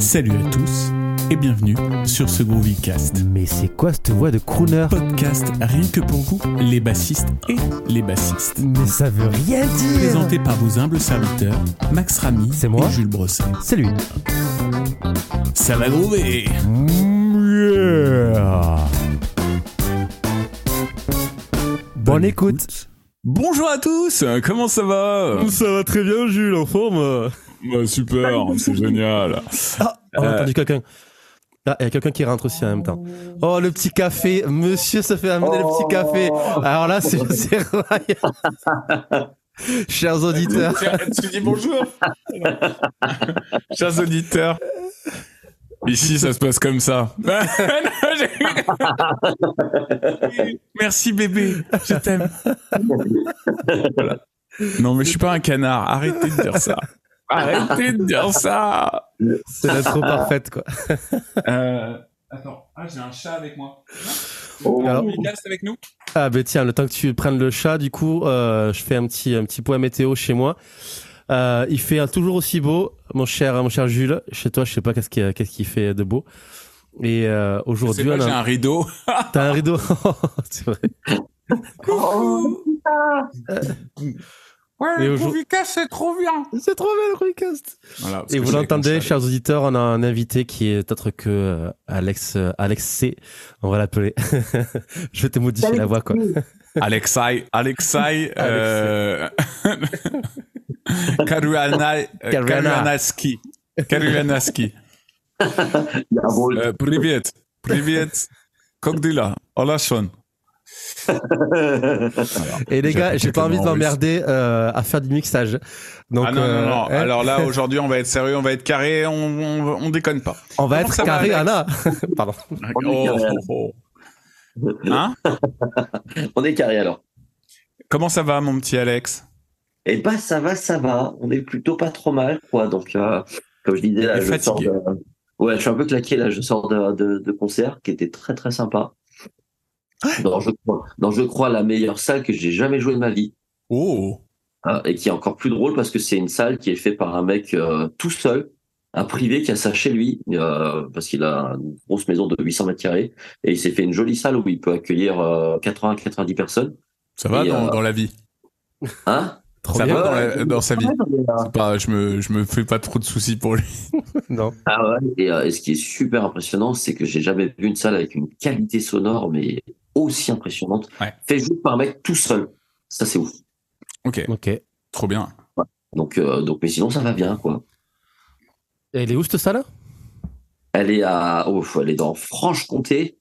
Salut à tous et bienvenue sur ce Groovycast. Mais c'est quoi cette voix de crooner? Podcast rien que pour vous, les bassistes et les bassistes. Mais ça veut rien dire Présenté par vos humbles serviteurs, Max Ramy C'est moi et Jules Brosset. C'est lui. Ça va groover Yeah. Bonne écoute. Bonjour à tous, comment ça va? Ça va très bien Jules, en forme Bah, Super, c'est génial. Ah, on a Euh. entendu quelqu'un. Ah, il y a quelqu'un qui rentre aussi en même temps. Oh, le petit café. Monsieur se fait amener le petit café. Alors là, c'est. Chers auditeurs. Tu dis bonjour Chers auditeurs, ici ça se passe comme ça. Merci bébé, je t'aime. Voilà. Non mais je suis pas un canard, arrêtez de dire ça. Arrêtez de dire ça. C'est l'intro parfaite, quoi. Euh, attends, ah, j'ai un chat avec moi. Alors- Miguel, c'est avec nous Ah, ben tiens, le temps que tu prennes le chat, du coup, euh, je fais un petit, un petit point météo chez moi. Euh, il fait toujours aussi beau, mon cher, mon cher Jules. Chez toi, je sais pas qu'est-ce qui, qu'est-ce qui fait de beau. Et euh, aujourd'hui, j'ai un rideau. t'as un rideau. c'est vrai. Ouais, Et le aujourd'hui- Groovycast, c'est trop bien. C'est trop bien le Recast. Voilà, parce Et que vous je suis avec mon l'entendez, chat. chers auditeurs, on a un invité qui est autre que euh, Alex, euh, Alex C. On va l'appeler. je vais te modifier la voix, quoi. Alexei, Alexei, euh... Karuana, Karuana. Karuanaski. Karuanaski. Euh, Привет, привет. Как дела? Hola, Sean. Et les gars, j'ai pas envie de m'emmerder euh, à faire du mixage. Donc, ah non, non, non. euh, hein, Alors là, aujourd'hui, on va être sérieux, on va être carré, on, on, on déconne pas. on va comment être va, carré, Alex Anna. Pardon. Oh, oh, oh. Hein On est carré alors. Comment ça va, mon petit Alex? Eh ben ça va, ça va. On est plutôt pas trop mal, quoi. Donc, euh, comme je disais, là, je sors de... Ouais, je suis un peu claqué là. Je sors de, de, de concert qui était très très sympa. Dans je crois, dans je crois la meilleure salle que j'ai jamais joué de ma vie. Oh hein, et qui est encore plus drôle parce que c'est une salle qui est faite par un mec euh, tout seul, un privé qui a ça chez lui, euh, parce qu'il a une grosse maison de 800 mètres carrés, et il s'est fait une jolie salle où il peut accueillir 80-90 personnes. Ça va Et, dans, euh, dans la vie? Hein? Trop Ça bien. va dans, la- dans sa vie euh, pas, je, me, je me fais pas trop de soucis pour lui. Non. Ah ouais. Et, euh, et ce qui est super impressionnant, c'est que j'ai jamais vu une salle avec une qualité sonore, mais aussi impressionnante, Ouais. fait juste par un mec tout seul. Ça, c'est ouf. Ok, Ok. Trop bien. Donc, euh, donc, mais sinon, ça va bien, quoi. elle est où cette salle Elle est à, oh, elle est dans Franche-Comté,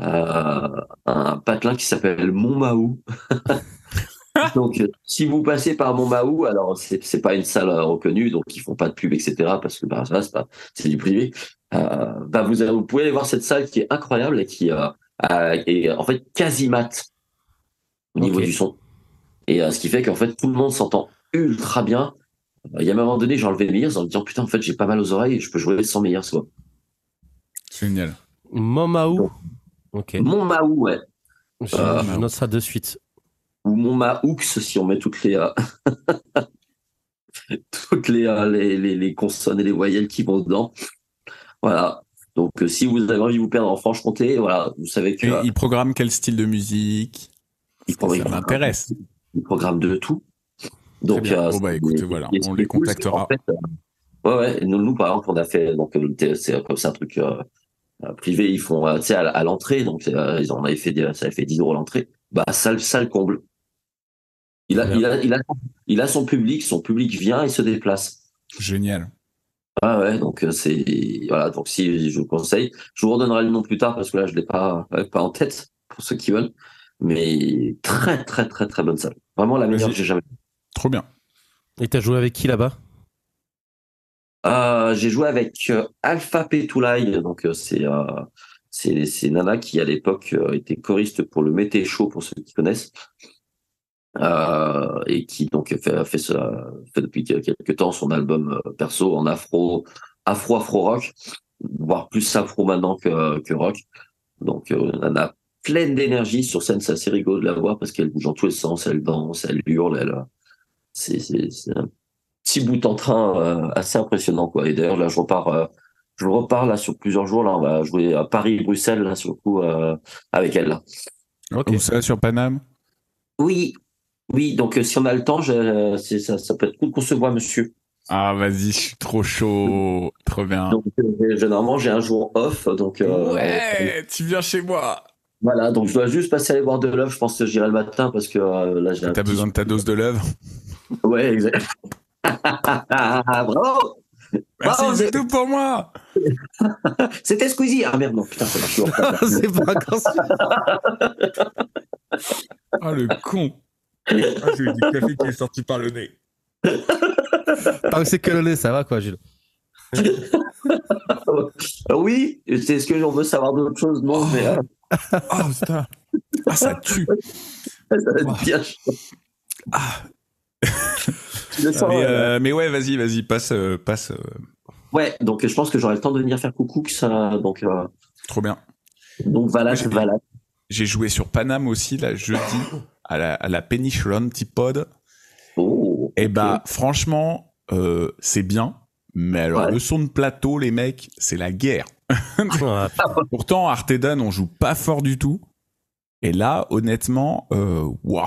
euh, un patelin qui s'appelle Montmahou. donc, euh, si vous passez par Montmahou, alors c'est c'est pas une salle reconnue, donc ils font pas de pub, etc. Parce que bah, ça, c'est pas, c'est du privé. Euh, bah, vous, vous pouvez aller voir cette salle qui est incroyable et qui euh, est en fait quasi mat au niveau du son. Et euh, ce qui fait qu'en fait tout le monde s'entend ultra bien. Euh, Il y a même un moment donné, j'ai enlevé mes ears en me disant putain, en fait, j'ai pas mal aux oreilles et je peux jouer sans mes ears, quoi. Génial. Momaou. Ok. Montmahou, ouais. Je, Euh, je note ça de suite. ou Montmahoux si on met toutes les euh, toutes les, euh, les, les les consonnes et les voyelles qui vont dedans. Voilà. Donc euh, si vous avez envie de vous perdre en Franche-Comté, voilà, vous savez que Et euh, il programme quel style de musique? il Ça programme- m'intéresse. Il programme de tout. Donc euh, Bon, bah, écoutez, voilà, on les cool, contactera. qu'en fait, euh, ouais ouais, nous, nous par exemple on a fait donc c'est comme c'est un truc euh, privé, ils font tu sais à, à l'entrée donc ils en avaient fait des- ça avait fait 10 euros l'entrée. Bah salle salle comble. Il a, Très il, a, il, a, il a son public, son public vient et se déplace. Génial. Ah ouais, donc euh, c'est voilà, donc si je vous conseille, je vous redonnerai le nom plus tard parce que là je l'ai pas pas en tête pour ceux qui veulent, mais très très très très bonne salle, vraiment la meilleure que j'ai jamais. Trop bien. Et t'as joué avec qui là-bas? Euh, j'ai joué avec euh, Alpha Petulai, donc euh, c'est euh, c'est c'est Nana qui à l'époque euh, était choriste pour le Mété Show pour ceux qui connaissent. Euh, et qui donc fait, fait, ça, fait depuis quelques temps son album euh, perso en afro, afro afro rock, voire plus afro maintenant que, que rock. Donc euh, elle a pleine d'énergie sur scène, c'est assez rigolo de la voir parce qu'elle bouge dans tous les sens, elle danse, elle hurle, elle, c'est un petit bout en train euh, assez impressionnant quoi. Et d'ailleurs là je repars euh, je repars là sur plusieurs jours. Là, on va jouer à Paris-Bruxelles là sur le coup avec elle. Là. Ok. Ou ça? Sur Paname? Oui, oui. Donc si on a le temps, je, ça, ça peut être cool qu'on se voit, monsieur. Ah, vas-y, je suis trop chaud. trop bien. Donc, généralement, j'ai un jour off. Donc, ouais, tu viens chez moi. Voilà, donc je dois juste passer aller voir de l'œuvre. Je pense que j'irai le matin parce que là, j'ai. T'as besoin de ta dose de l'œuvre Ouais, exact. Bravo Merci, c'est tout pour moi C'était Squeezie Ah merde, non, putain, ça marche C'est pas encore Ah, le con Ah, j'ai eu du café qui est sorti par le nez. Tant que c'est que le nez, ça va quoi, Gilles Oui, c'est ce que j'en veux savoir d'autres choses, non, oh. mais... Oh putain Ah, ça tue Ça va être bien Ah mais, euh, mais, ouais, vas-y, vas-y, passe, euh, passe. Euh. Ouais, donc je pense que j'aurai le temps de venir faire coucou, que ça, donc. Trop bien. Donc voilà, voilà. J'ai joué sur Paname aussi là jeudi à la, à la Peniche Pod. Oh. Et bah franchement, c'est bien, mais alors le son de plateau, les mecs, c'est la guerre. Pourtant, Artedan, on joue pas fort du tout. Et là, honnêtement, waouh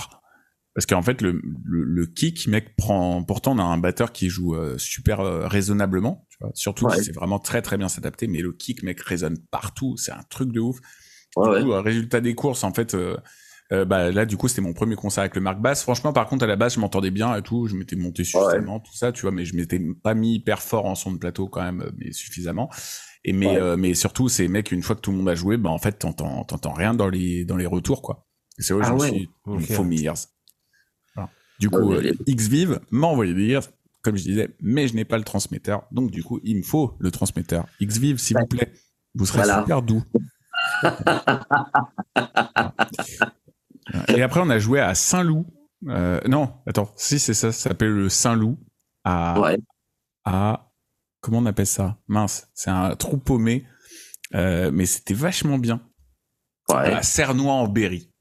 parce qu'en fait, le, le, kick, mec, prend. Pourtant, on a un batteur qui joue euh, super euh, raisonnablement. Tu vois Surtout si c'est vraiment très très bien s'adapter. Mais le kick, mec, résonne partout. C'est un truc de ouf. Ouais, du coup, résultat des courses, en fait. Euh, bah là du coup c'était mon premier concert avec le Marc Bass. Franchement par contre à la base je m'entendais bien et tout. Je m'étais monté suffisamment tout ça tu vois mais je m'étais pas mis hyper fort en son de plateau quand même mais suffisamment. Et mais mais surtout c'est mec une fois que tout le monde a joué bah en fait t'entends t'entends rien dans les dans les retours quoi. C'est vrai ah je me suis okay. Four du coup, euh, Xvive m'a envoyé dire, comme je disais, mais je n'ai pas le transmetteur. Donc, du coup, il me faut le transmetteur. Xvive, s'il vous plaît. Vous serez super doux. Et après, on a joué à Saint-Loup. Euh, non, attends, si c'est ça, ça s'appelle le Saint-Loup. À, ouais. à. Comment on appelle ça? Mince, c'est un trou paumé. Euh, mais c'était vachement bien. Ouais. À Cernois en Berry.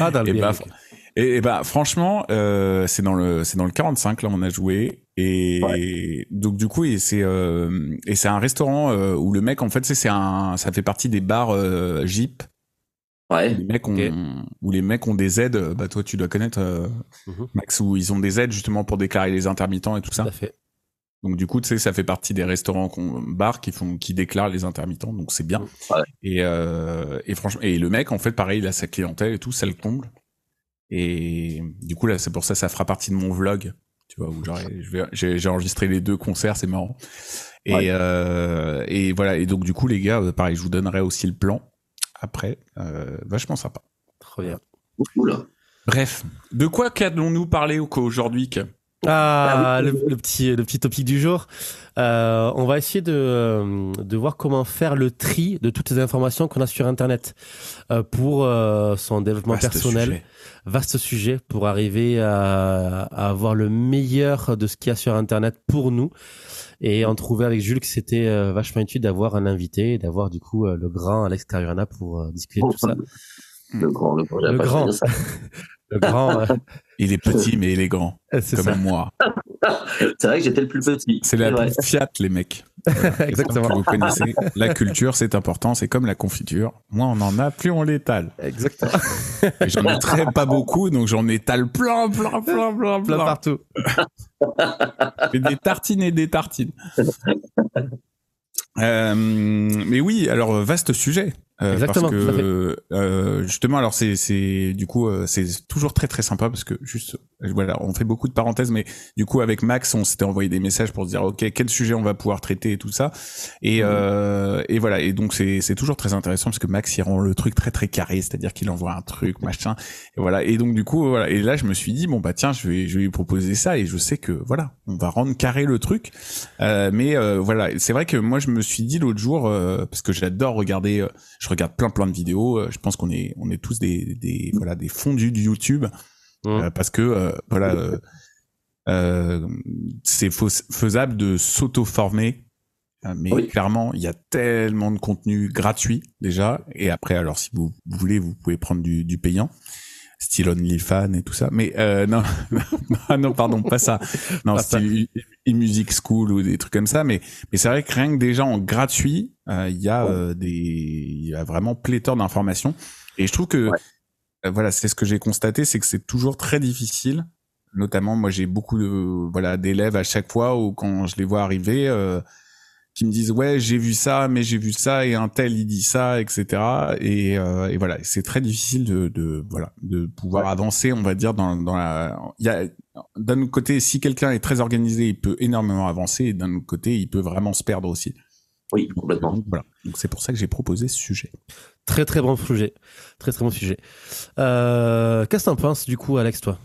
ah, dans le et bah, et, et bah franchement, euh, c'est dans le c'est dans le 45 là on a joué et ouais. donc du coup et c'est euh, et c'est un restaurant euh, où le mec en fait c'est c'est un ça fait partie des bars euh, Jeep. Ouais. Où les mecs ont okay. où les mecs ont des aides. Bah toi tu dois connaître Mhm. Max où ils ont des aides justement pour déclarer les intermittents et tout ça. Tout à fait. Donc du coup, tu sais, ça fait partie des restaurants bars qui font, qui déclarent les intermittents, donc c'est bien. Ouais. Et, euh, et franchement, et le mec, en fait, pareil, il a sa clientèle et tout, ça le comble. Et du coup là, c'est pour ça, ça fera partie de mon vlog, tu vois, où j'ai enregistré les deux concerts, c'est marrant. Et, Ouais. euh, et voilà. Et donc du coup, les gars, euh, pareil, je vous donnerai aussi le plan après. Euh, vachement sympa. Trop bien. Cool. Bref, de quoi qu'allons-nous parler au- aujourd'hui que Ah, le, le petit, le petit topic du jour. Euh, on va essayer de, euh, de voir comment faire le tri de toutes les informations qu'on a sur Internet euh, pour euh, son développement Vaste personnel. sujet. Vaste sujet pour arriver à, à avoir le meilleur de ce qu'il y a sur Internet pour nous. Et on trouvait avec Jules que c'était euh, vachement utile d'avoir un invité et d'avoir du coup euh, le grand Alex Cariana pour euh, discuter de tout ça. Le grand, le grand, Le pas grand. dire ça. Le grand, euh, Il est petit mais élégant, c'est comme ça. moi. C'est vrai que j'étais le plus petit. C'est la petite Fiat, les mecs. Exactement. Que vous connaissez. La culture, c'est important. C'est comme la confiture. Moins on en a, plus on l'étale. Exactement. J'en ai très pas beaucoup, donc j'en étale plein, plein, plein, plein, Plein plein. partout. Et des tartines et des tartines. Euh, mais oui, alors vaste sujet. Euh, Exactement, Parce que euh, justement, alors c'est c'est du coup euh, c'est toujours très très sympa parce que juste voilà, on fait beaucoup de parenthèses, mais du coup avec Max, on s'était envoyé des messages pour se dire ok quel sujet on va pouvoir traiter et tout ça. Et Mhm. euh, et voilà. Et donc c'est c'est toujours très intéressant parce que Max il rend le truc très très carré, c'est-à-dire qu'il envoie un truc machin. Et voilà. Et donc du coup voilà. Et là je me suis dit bon bah tiens je vais je vais lui proposer ça et je sais que voilà on va rendre carré le truc. Euh, mais euh, voilà, c'est vrai que moi je me suis dit l'autre jour euh, parce que j'adore regarder, euh, je regarde plein plein de vidéos. euh, je pense qu'on est on est tous des des voilà des fondus de YouTube Mm. euh, parce que euh, voilà euh, euh, c'est fais- faisable de s'auto-former. Mais Oui. clairement, il y a tellement de contenu gratuit déjà. Et après, alors si vous voulez, vous pouvez prendre du, du payant. style OnlyFans et tout ça. Mais euh, non, non, pardon, pas ça. Non, style e-music school ou des trucs comme ça. Mais mais c'est vrai que rien que déjà en gratuit, euh, il y a euh, des, il y a vraiment pléthore d'informations. Et je trouve que voilà, c'est ce que j'ai constaté, c'est que c'est toujours très difficile. Notamment, moi, j'ai beaucoup de voilà d'élèves à chaque fois où quand je les vois arriver qui me disent ouais j'ai vu ça mais j'ai vu ça et un tel il dit ça etc et, euh, et voilà c'est très difficile de, de voilà de pouvoir avancer on va dire dans, dans la il y a d'un autre côté si quelqu'un est très organisé il peut énormément avancer et d'un autre côté il peut vraiment se perdre aussi. Oui complètement. Voilà. Donc c'est pour ça que j'ai proposé ce sujet très très bon sujet. Très très bon sujet. Euh, qu'est-ce que t'en penses du coup Alex toi?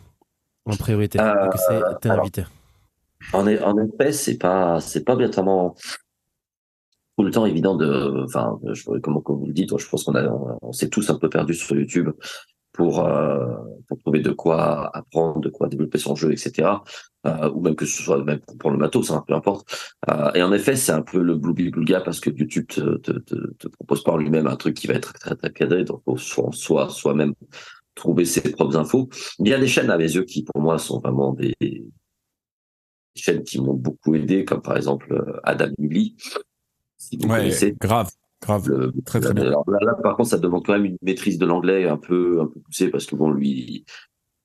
En priorité euh, c'est invité. en, en effet, c'est pas, c'est pas bien tellement tout le temps évident de, enfin, je, comment comme vous le dites, je pense qu'on a, on, s'est tous un peu perdus sur YouTube pour, euh, pour trouver de quoi apprendre, de quoi développer son jeu, etc. Euh, ou même que ce soit même pour le matos, hein, peu importe. Euh, et en effet, c'est un peu le blue gars parce que YouTube te, te, te, te propose par lui-même un truc qui va être très très cadré, donc faut soit soit soi-même trouver ses propres infos. Il y a des chaînes à mes yeux qui pour moi sont vraiment des, des chaînes qui m'ont beaucoup aidé, comme par exemple euh, Adam Lee, si vous connaissez. Grave. Grave, très très bien. là, par contre, ça demande quand même une maîtrise de l'anglais un peu un peu poussée parce que bon, lui,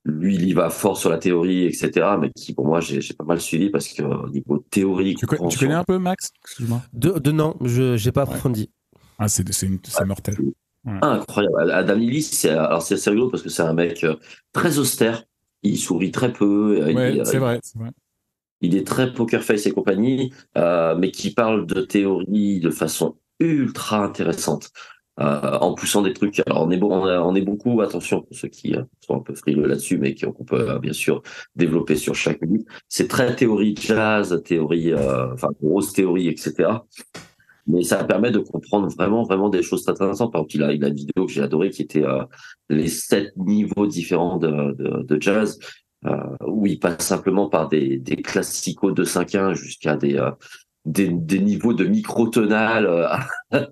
lui, il y va fort sur la théorie, etc. Mais qui, pour moi, j'ai pas mal suivi parce que au niveau théorique. Tu, connais un peu Max? Excuse-moi. De, de non, je j'ai pas approfondi. Ah, c'est c'est mortel. incroyable. Adam Lilly, c'est alors c'est assez rigolo parce que c'est un mec euh, très austère. Il sourit très peu. Ouais, c'est vrai, c'est vrai il est très poker face et compagnie, euh, mais qui parle de théorie de façon ultra intéressante. Euh, en poussant des trucs. Alors on est, on, est beaucoup, attention pour ceux qui euh, sont un peu frileux là-dessus, mais qu'on peut bien sûr développer sur chaque livre. C'est très théorie jazz, théorie, enfin grosse théorie, etc. Mais ça permet de comprendre vraiment, vraiment des choses très intéressantes. Par exemple, il a, il a une vidéo que j'ai adorée qui était les sept niveaux différents de, de, de jazz euh, où il passe simplement par des, des classicos de 5-1 jusqu'à des, euh, des, des, niveaux de micro-tonal, euh,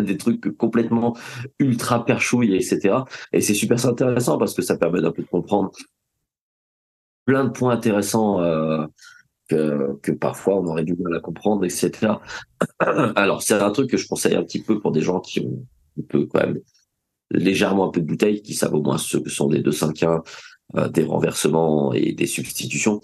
des trucs complètement ultra perchouilles, etc. Et c'est super intéressant parce que ça permet d'un peu de comprendre plein de points intéressants euh, que, que parfois on aurait du mal à comprendre, etc. Alors c'est un truc que je conseille un petit peu pour des gens qui ont un peu quand même légèrement un peu de bouteille, qui savent au moins ce que sont des 2-5-1, euh, des renversements et des substitutions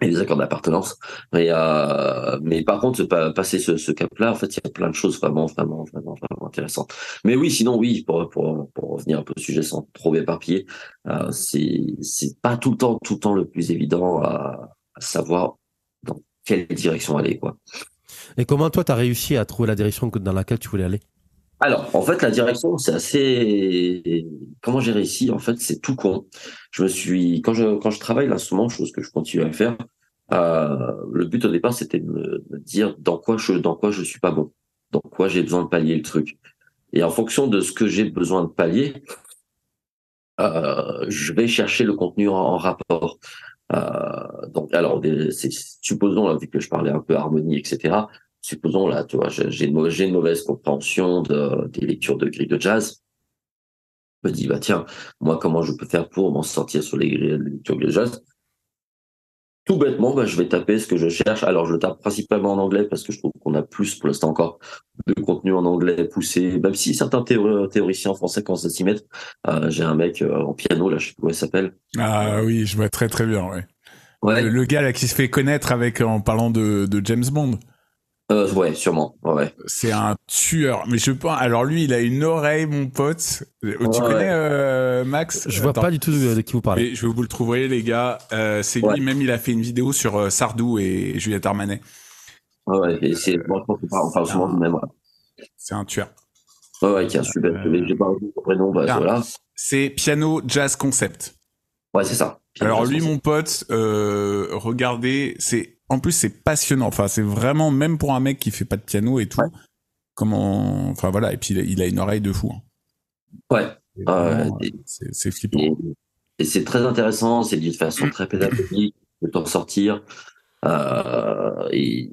et des accords d'appartenance. Mais, euh, mais par contre, passer ce, ce cap-là, en fait, il y a plein de choses vraiment, vraiment, vraiment, vraiment intéressantes. Mais oui, sinon, oui, pour, pour, pour revenir un peu au sujet sans trop éparpiller, euh, c'est, c'est pas tout le temps, tout le temps le plus évident à, à savoir dans quelle direction aller, quoi. Et comment toi, tu as réussi à trouver la direction dans laquelle tu voulais aller? Alors, en fait, la direction, c'est assez. Comment j'ai réussi En fait, c'est tout con. Je me suis quand je quand je travaille l'instrument, chose que je continue à faire. Euh, le but au départ, c'était de me, dire dans quoi je dans quoi je suis pas bon, dans quoi j'ai besoin de pallier le truc. Et en fonction de ce que j'ai besoin de pallier, euh, je vais chercher le contenu en, rapport. Euh, donc, alors, supposons vu que je parlais un peu harmonie, etc supposons là, tu vois, j'ai une, une, mauvaise compréhension de, des lectures de grilles de jazz. Je me dis, bah tiens, moi, comment je peux faire pour m'en sortir sur les grilles de lecture de jazz? Tout bêtement, bah, je vais taper ce que je cherche. Alors, je le tape principalement en anglais parce que je trouve qu'on a plus, pour l'instant encore, de contenu en anglais poussé, même si certains théoriciens en français, quand ça s'y met, euh, j'ai un mec euh, en piano, là, je sais pas comment il s'appelle. Ah oui, je vois très très bien, ouais. ouais. Le, gars là qui se fait connaître avec en parlant de, de James Bond. Euh, ouais, sûrement. Ouais. C'est un tueur. Mais je pense. Alors lui, il a une oreille, mon pote. Tu connais euh, Max? Je vois pas du tout de, qui vous parlez. je vais vous le trouver, les gars. Euh, c'est lui même. Il a fait une vidéo sur euh, Sardou et Juliette Armanet. Ouais, c'est. Bon, je pense on parle souvent du même. C'est un tueur. Ouais, ouais, un super. Euh... J'ai pas son prénom. Bah, voilà. C'est Piano Jazz Concept. Ouais, c'est ça. Alors lui, mon pote, euh, regardez, c'est en plus c'est passionnant. Enfin, c'est vraiment même pour un mec qui fait pas de piano et tout. Comment, enfin voilà. Et puis il a une oreille de fou. Hein. Ouais. c'est flippant. Et, c'est très intéressant. C'est dit de façon très pédagogique de t'en sortir. Euh, et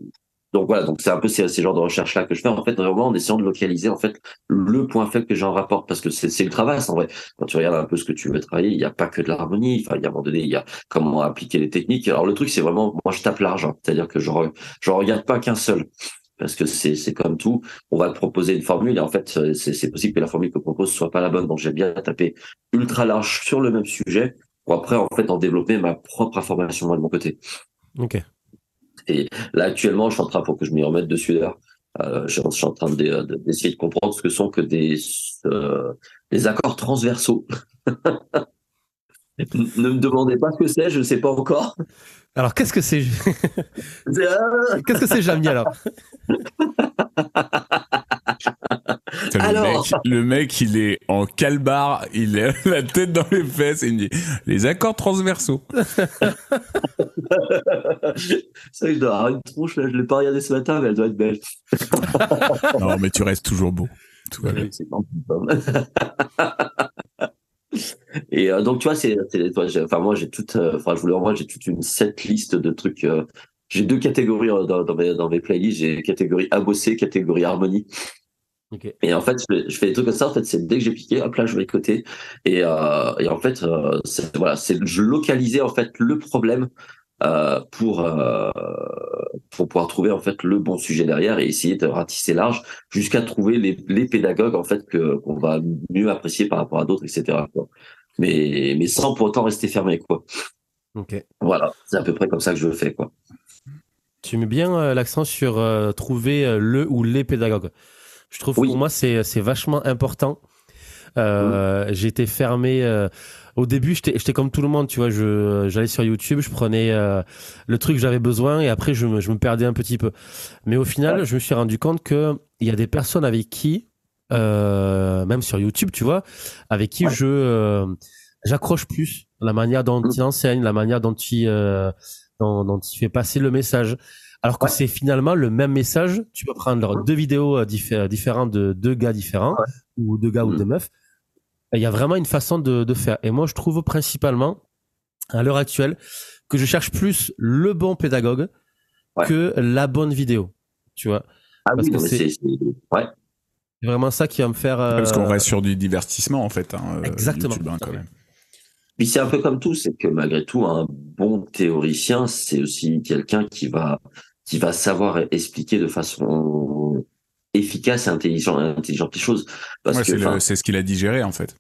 donc voilà, donc c'est un peu ces, ces genres de recherches là que je fais en fait vraiment en essayant de localiser en fait le point faible que j'en rapporte parce que c'est ultra vaste en vrai. Quand tu regardes un peu ce que tu veux travailler, il n'y a pas que de l'harmonie. Enfin, il y a un moment donné, il y a comment appliquer les techniques. Alors le truc c'est vraiment, moi je tape l'argent, c'est-à-dire que je je regarde pas qu'un seul parce que c'est comme tout. On va te proposer une formule et en fait c'est possible que la formule que propose soit pas la bonne. Donc j'aime bien taper ultra large sur le même sujet pour après en fait en développer ma propre information moi de mon côté. Ok. Et là, actuellement, je suis en train, pour que je m'y remette dessus d'ailleurs, euh, je, suis en train d'essayer de, comprendre ce que sont que des, euh, des accords transversaux. ne me demandez pas ce que c'est, je ne sais pas encore. Alors, qu'est-ce que c'est? Qu'est-ce que c'est, Jamie, alors? Alors... Le, mec, le mec, il est en calbar, il a la tête dans les fesses et il me dit les accords transversaux. Ça, je dois avoir une tronche là, je l'ai pas regardé ce matin, mais elle doit être belle. non, mais tu restes toujours beau. Tout va bien. Et euh, donc tu vois, c'est, enfin moi j'ai toute, euh, enfin je voulais en j'ai toute une set liste de trucs. Euh, j'ai deux catégories dans, dans, mes, dans mes playlists. J'ai catégorie abossé, catégorie harmonie. Et en fait, je fais des trucs comme ça. En fait, c'est dès que j'ai piqué, hop là, je vais côté. Et, euh, et en fait, euh, voilà, c'est je localisais en fait le problème euh, pour pour pouvoir trouver en fait le bon sujet derrière et essayer de ratisser large jusqu'à trouver les, les pédagogues en fait que qu'on va mieux apprécier par rapport à d'autres, etc. Quoi. Mais mais sans pour autant rester fermé, quoi. Ok. Voilà, c'est à peu près comme ça que je le fais, quoi. Tu mets bien l'accent sur trouver le ou les pédagogues. Je trouve pour moi c'est c'est vachement important. Euh, mmh. J'étais fermé. Euh, au début, j'étais comme tout le monde, tu vois. Je j'allais sur YouTube, je prenais euh, le truc que j'avais besoin et après je me, je me perdais un petit peu. Mais au final, je me suis rendu compte que il y a des personnes avec qui, euh, même sur YouTube, tu vois, avec qui je euh, j'accroche plus la manière dont mmh. il enseigne, la manière dont il dont, dont il fait passer le message. Alors que c'est finalement le même message. Tu peux prendre deux vidéos euh, euh, différentes de deux gars différents ou deux gars ou mm. deux meufs. Il y a vraiment une façon de, faire. Et moi, je trouve principalement, à l'heure actuelle, que je cherche plus le bon pédagogue que la bonne vidéo. Tu vois Ah Parce que c'est ouais. vraiment ça qui va me faire. Parce qu'on euh, reste sur du divertissement, en fait. Hein, Exactement. YouTube, hein, quand même. Puis c'est un peu comme tout, c'est que malgré tout, un bon théoricien, c'est aussi quelqu'un qui va qui va savoir expliquer de façon efficace et intelligente, intelligente les choses. Parce que c'est ce qu'il a digéré en fait.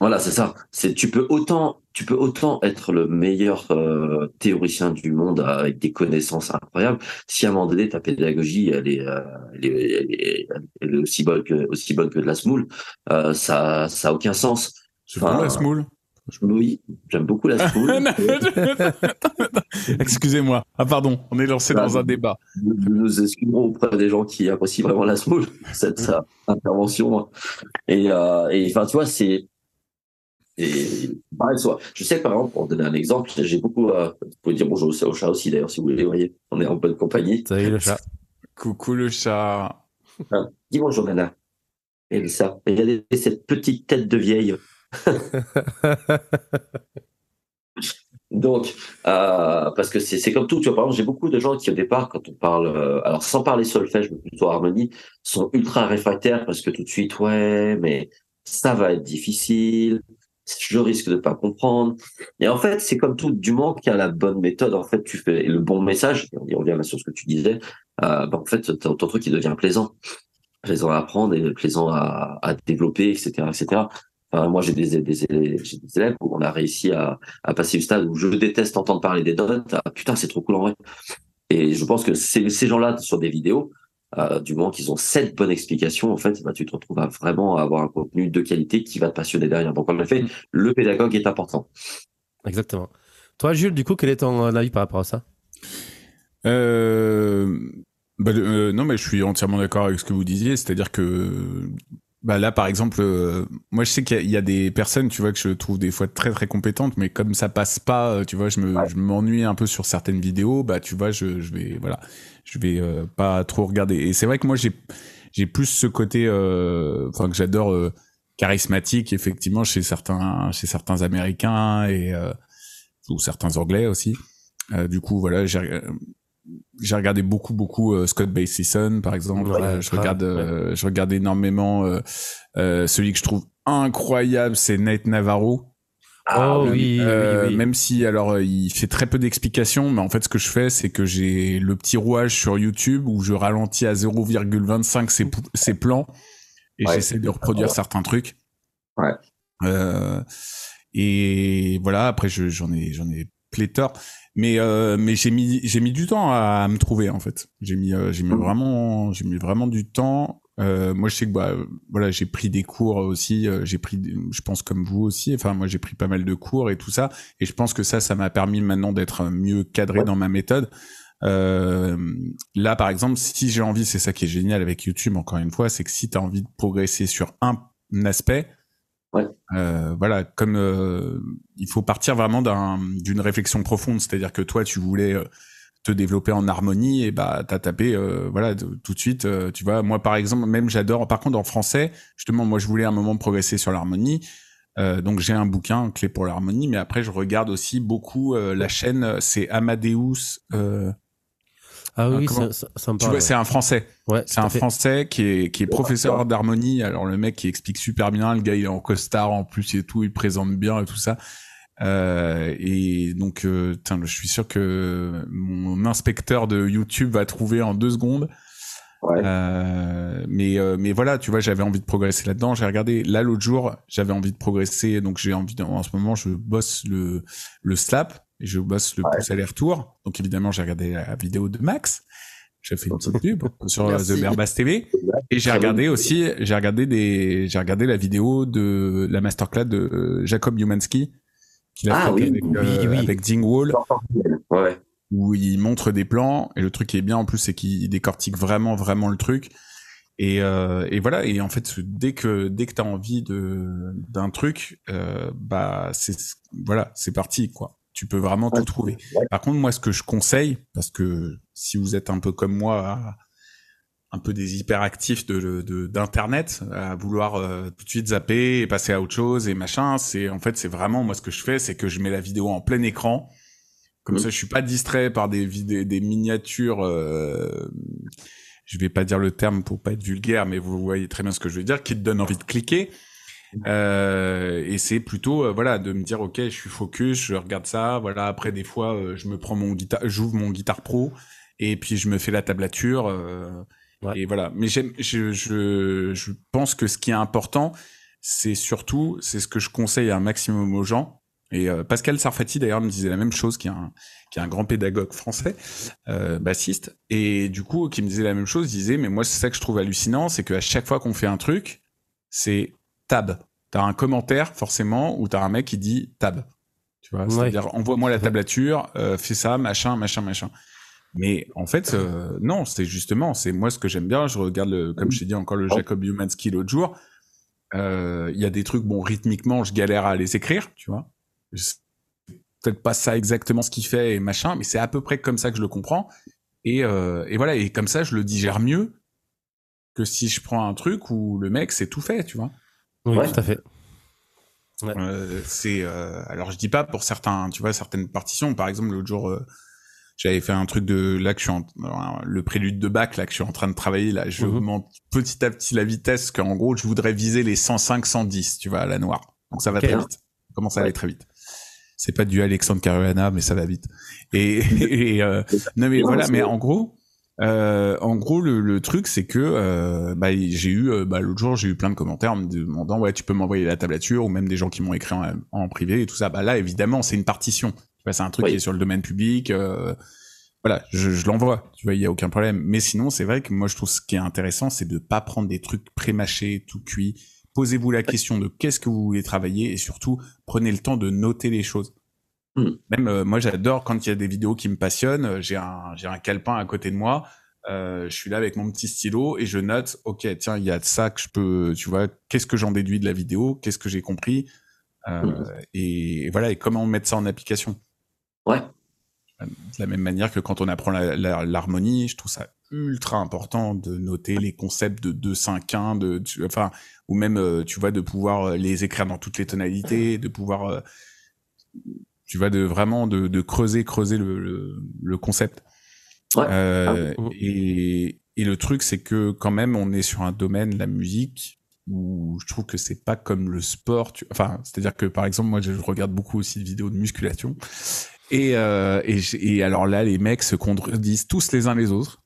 Voilà, c'est ça. C'est tu peux autant tu peux autant être le meilleur euh, théoricien du monde avec des connaissances incroyables. Si à un moment donné ta pédagogie elle est, euh, elle est, elle est, aussi bonne que aussi bonne que de la smoule, euh, ça ça a aucun sens. C'est enfin, la Oui, j'aime beaucoup la school. Excusez-moi. Ah pardon, on est lancé dans un débat. Nous nous excusons auprès des gens qui apprécient vraiment la school, cette intervention. Et, euh, et enfin, tu vois, c'est et pareil, soit. Je sais que par exemple, pour donner un exemple, j'ai beaucoup. Euh, vous pouvez dire bonjour au chat aussi d'ailleurs si vous voulez. Vous voyez, on est en bonne compagnie. Salut le chat. Coucou le chat. Ah, dis bonjour Nana. Et ça. Regardez cette petite tête de vieille. Donc, euh, parce que c'est comme tout, tu vois, par exemple, j'ai beaucoup de gens qui au départ, quand on parle, euh, alors sans parler solfège, mais plutôt harmonie, sont ultra réfractaires parce que tout de suite, ouais, mais ça va être difficile, je risque de pas comprendre. Et en fait, c'est comme tout, du moment qu'il y a la bonne méthode, en fait, tu fais le bon message, on revient sur ce que tu disais, euh, bah, en fait, ton truc qui devient plaisant plaisant à apprendre et plaisant à, à développer, etc., etc moi, j'ai des, des, élèves où on a réussi à, à, passer le stade où je déteste entendre parler des notes. Ah, putain, c'est trop cool en vrai. Et je pense que ces, ces gens-là, sur des vidéos, euh, du moment qu'ils ont cette bonne explication, en fait, bah, tu te retrouves à vraiment avoir un contenu de qualité qui va te passionner derrière. Donc, en effet, mm. le pédagogue est important. Exactement. Toi, Jules, du coup, quel est ton avis par rapport à ça? Euh, bah, euh, non, mais je suis entièrement d'accord avec ce que vous disiez. C'est-à-dire que bah là, par exemple, euh, moi je sais qu'il y, a des personnes, tu vois, que je trouve des fois très très compétentes, mais comme ça passe pas, euh, tu vois, je me, je m'ennuie un peu sur certaines vidéos, bah tu vois, je, je vais, voilà, je vais euh, pas trop regarder. Et c'est vrai que moi j'ai, j'ai plus ce côté, enfin que j'adore charismatique, effectivement, chez certains, chez certains Américains et ou certains Anglais aussi. du coup, voilà, j'ai j'ai regardé beaucoup beaucoup Scott Bay Season par exemple. je regarde, je regarde énormément celui que je trouve incroyable, c'est Nate Navarro. Ah, oh oui, oui, oui, Même si alors il fait très peu d'explications, mais en fait ce que je fais, c'est que j'ai le petit rouage sur YouTube où je ralentis à 0,25 ses, ses plans et j'essaie de reproduire certains trucs. Ouais. Euh, et voilà, après j'en ai j'en ai pléthore, mais euh, mais j'ai mis j'ai mis du temps à, me trouver en fait. J'ai mis euh, j'ai mis mmh. vraiment j'ai mis vraiment du temps. Euh, moi, je sais que bah, voilà, j'ai pris des cours aussi. Euh, j'ai pris, je pense comme vous aussi. Enfin, moi, j'ai pris pas mal de cours et tout ça. Et je pense que ça, ça m'a permis maintenant d'être mieux cadré dans ma méthode. Euh, là, par exemple, si j'ai envie, c'est ça qui est génial avec YouTube. Encore une fois, c'est que si tu as envie de progresser sur un aspect, Euh, voilà, comme euh, il faut partir vraiment d'une réflexion profonde, c'est-à-dire que toi, tu voulais euh, te développer en harmonie et bah t'as tapé euh, voilà tout de suite tu vois. Moi par exemple même j'adore par contre en français justement moi je voulais un moment progresser sur l'harmonie. Donc j'ai un bouquin clé pour l'harmonie mais après je regarde aussi beaucoup la chaîne c'est Amadeus ah oui, ça, ça, me Tu vois, c'est un Français. Ouais, c'est un Français qui est, qui est professeur d'harmonie. Alors le mec qui explique super bien, le gars il est en costard en plus et tout, il présente bien et tout ça. Euh, et donc, euh, je suis sûr que mon inspecteur de YouTube va trouver en deux secondes. Ouais. Euh, mais euh, mais voilà, tu vois, j'avais envie de progresser là-dedans. J'ai regardé là l'autre jour, j'avais envie de progresser, donc j'ai envie. De, en ce moment, je bosse le le slap et je bosse le pouce aller-retour. Donc évidemment, j'ai regardé la vidéo de Max. J'ai fait une petite pub sur The Bearbas TV et j'ai regardé aussi, j'ai regardé des, j'ai regardé la vidéo de la masterclass de Jacob Humansky qu'il a ah, fait avec, euh, avec Dingwall. Ouais. Où il montre des plans et le truc qui est bien en plus c'est qu'il décortique vraiment vraiment le truc. Et, euh, et voilà et en fait dès que dès que t'as envie de d'un truc euh, bah c'est voilà c'est parti quoi tu peux vraiment tout trouver. Par contre, moi, ce que je conseille, parce que si vous êtes un peu comme moi, un peu des hyperactifs de d'internet, à vouloir euh, tout de suite zapper et passer à autre chose et machin, c'est en fait c'est vraiment moi ce que je fais, c'est que je mets la vidéo en plein écran. Comme ça, je suis pas distrait par des vidéos, des miniatures. Euh, je vais pas dire le terme pour pas être vulgaire, mais vous voyez très bien ce que je veux dire, qui te donne envie de cliquer. Euh, et c'est plutôt euh, voilà de me dire ok je suis focus je regarde ça voilà après des fois euh, je me prends mon guitare j'ouvre mon guitare pro et puis je me fais la tablature et voilà. Mais j'aime je, je, je pense que ce qui est important c'est surtout c'est ce que je conseille un maximum aux gens. Et Pascal Sarfati d'ailleurs me disait la même chose qui est un qui est un grand pédagogue français bassiste. Et du coup qui me disait la même chose il disait mais moi c'est ça que je trouve hallucinant c'est qu'à chaque fois qu'on fait un truc c'est tab. T'as un commentaire forcément où t'as un mec qui dit tab. Tu vois, c'est-à-dire envoie-moi la tablature, euh, fais ça, machin, machin, machin. Mais en fait, euh, non, c'est justement, c'est moi ce que j'aime bien. Je regarde, le, comme je t'ai dit encore le Jacob Humansky l'autre jour. Euh, il y a des trucs, bon, rythmiquement, je galère à les écrire, tu vois. Peut-être pas ça exactement ce qu'il fait et machin, mais c'est à peu près comme ça que je le comprends. Et, et voilà, et comme ça, je le digère mieux que si je prends un truc où le mec c'est tout fait, tu vois. Oui, tout à fait. Euh, c'est euh, alors je dis pas pour certains, tu vois, certaines partitions. Par exemple, l'autre jour, euh, j'avais fait un truc de là que je suis en, le prélude de bac là que je suis en train de travailler là. Je mm petit à petit la vitesse qu'en gros je voudrais viser les 105, 110, tu vois, à la noire. Donc ça va très vite. Ça commence à aller très vite. C'est pas du Alexandre Caruana, mais ça va vite. Et, et euh, non mais voilà, mais en gros, euh, en gros, le, truc, c'est que euh, bah, j'ai eu, euh, bah, l'autre jour, j'ai eu plein de commentaires en me demandant, ouais, tu peux m'envoyer la tablature, ou même des gens qui m'ont écrit en, privé et tout ça. Bah là, évidemment, c'est une partition. c'est un truc qui est sur le domaine public. voilà, je, l'envoie. Tu vois, il y a aucun problème. Mais sinon, c'est vrai que moi, je trouve ce qui est intéressant, c'est de pas prendre des trucs prémâchés, tout cuit. Posez-vous la question de qu'est-ce que vous voulez travailler et surtout prenez le temps de noter les choses. Hmm. Même euh, moi, j'adore quand il y a des vidéos qui me passionnent. Euh, j'ai un j'ai un calepin à côté de moi. Euh, je suis là avec mon petit stylo et je note. Ok, tiens, il y a de ça que je peux. Tu vois, qu'est-ce que j'en déduis de la vidéo Qu'est-ce que j'ai compris euh, hmm. et, voilà. Et comment mettre ça en application Ouais. De la même manière que quand on apprend l'harmonie, je trouve ça ultra important de noter les concepts de 2 5 1 de enfin ou même tu vois de pouvoir les écrire dans toutes les tonalités, de pouvoir tu vois, de vraiment de, creuser, creuser le, concept. Euh, ah, et, et le truc, c'est que quand même, on est sur un domaine, la musique, où je trouve que c'est pas comme le sport. Tu... Enfin, c'est-à-dire que par exemple, moi, je regarde beaucoup aussi de vidéos de musculation. Et, euh, et, et, alors là, les mecs se contredisent tous les uns les autres.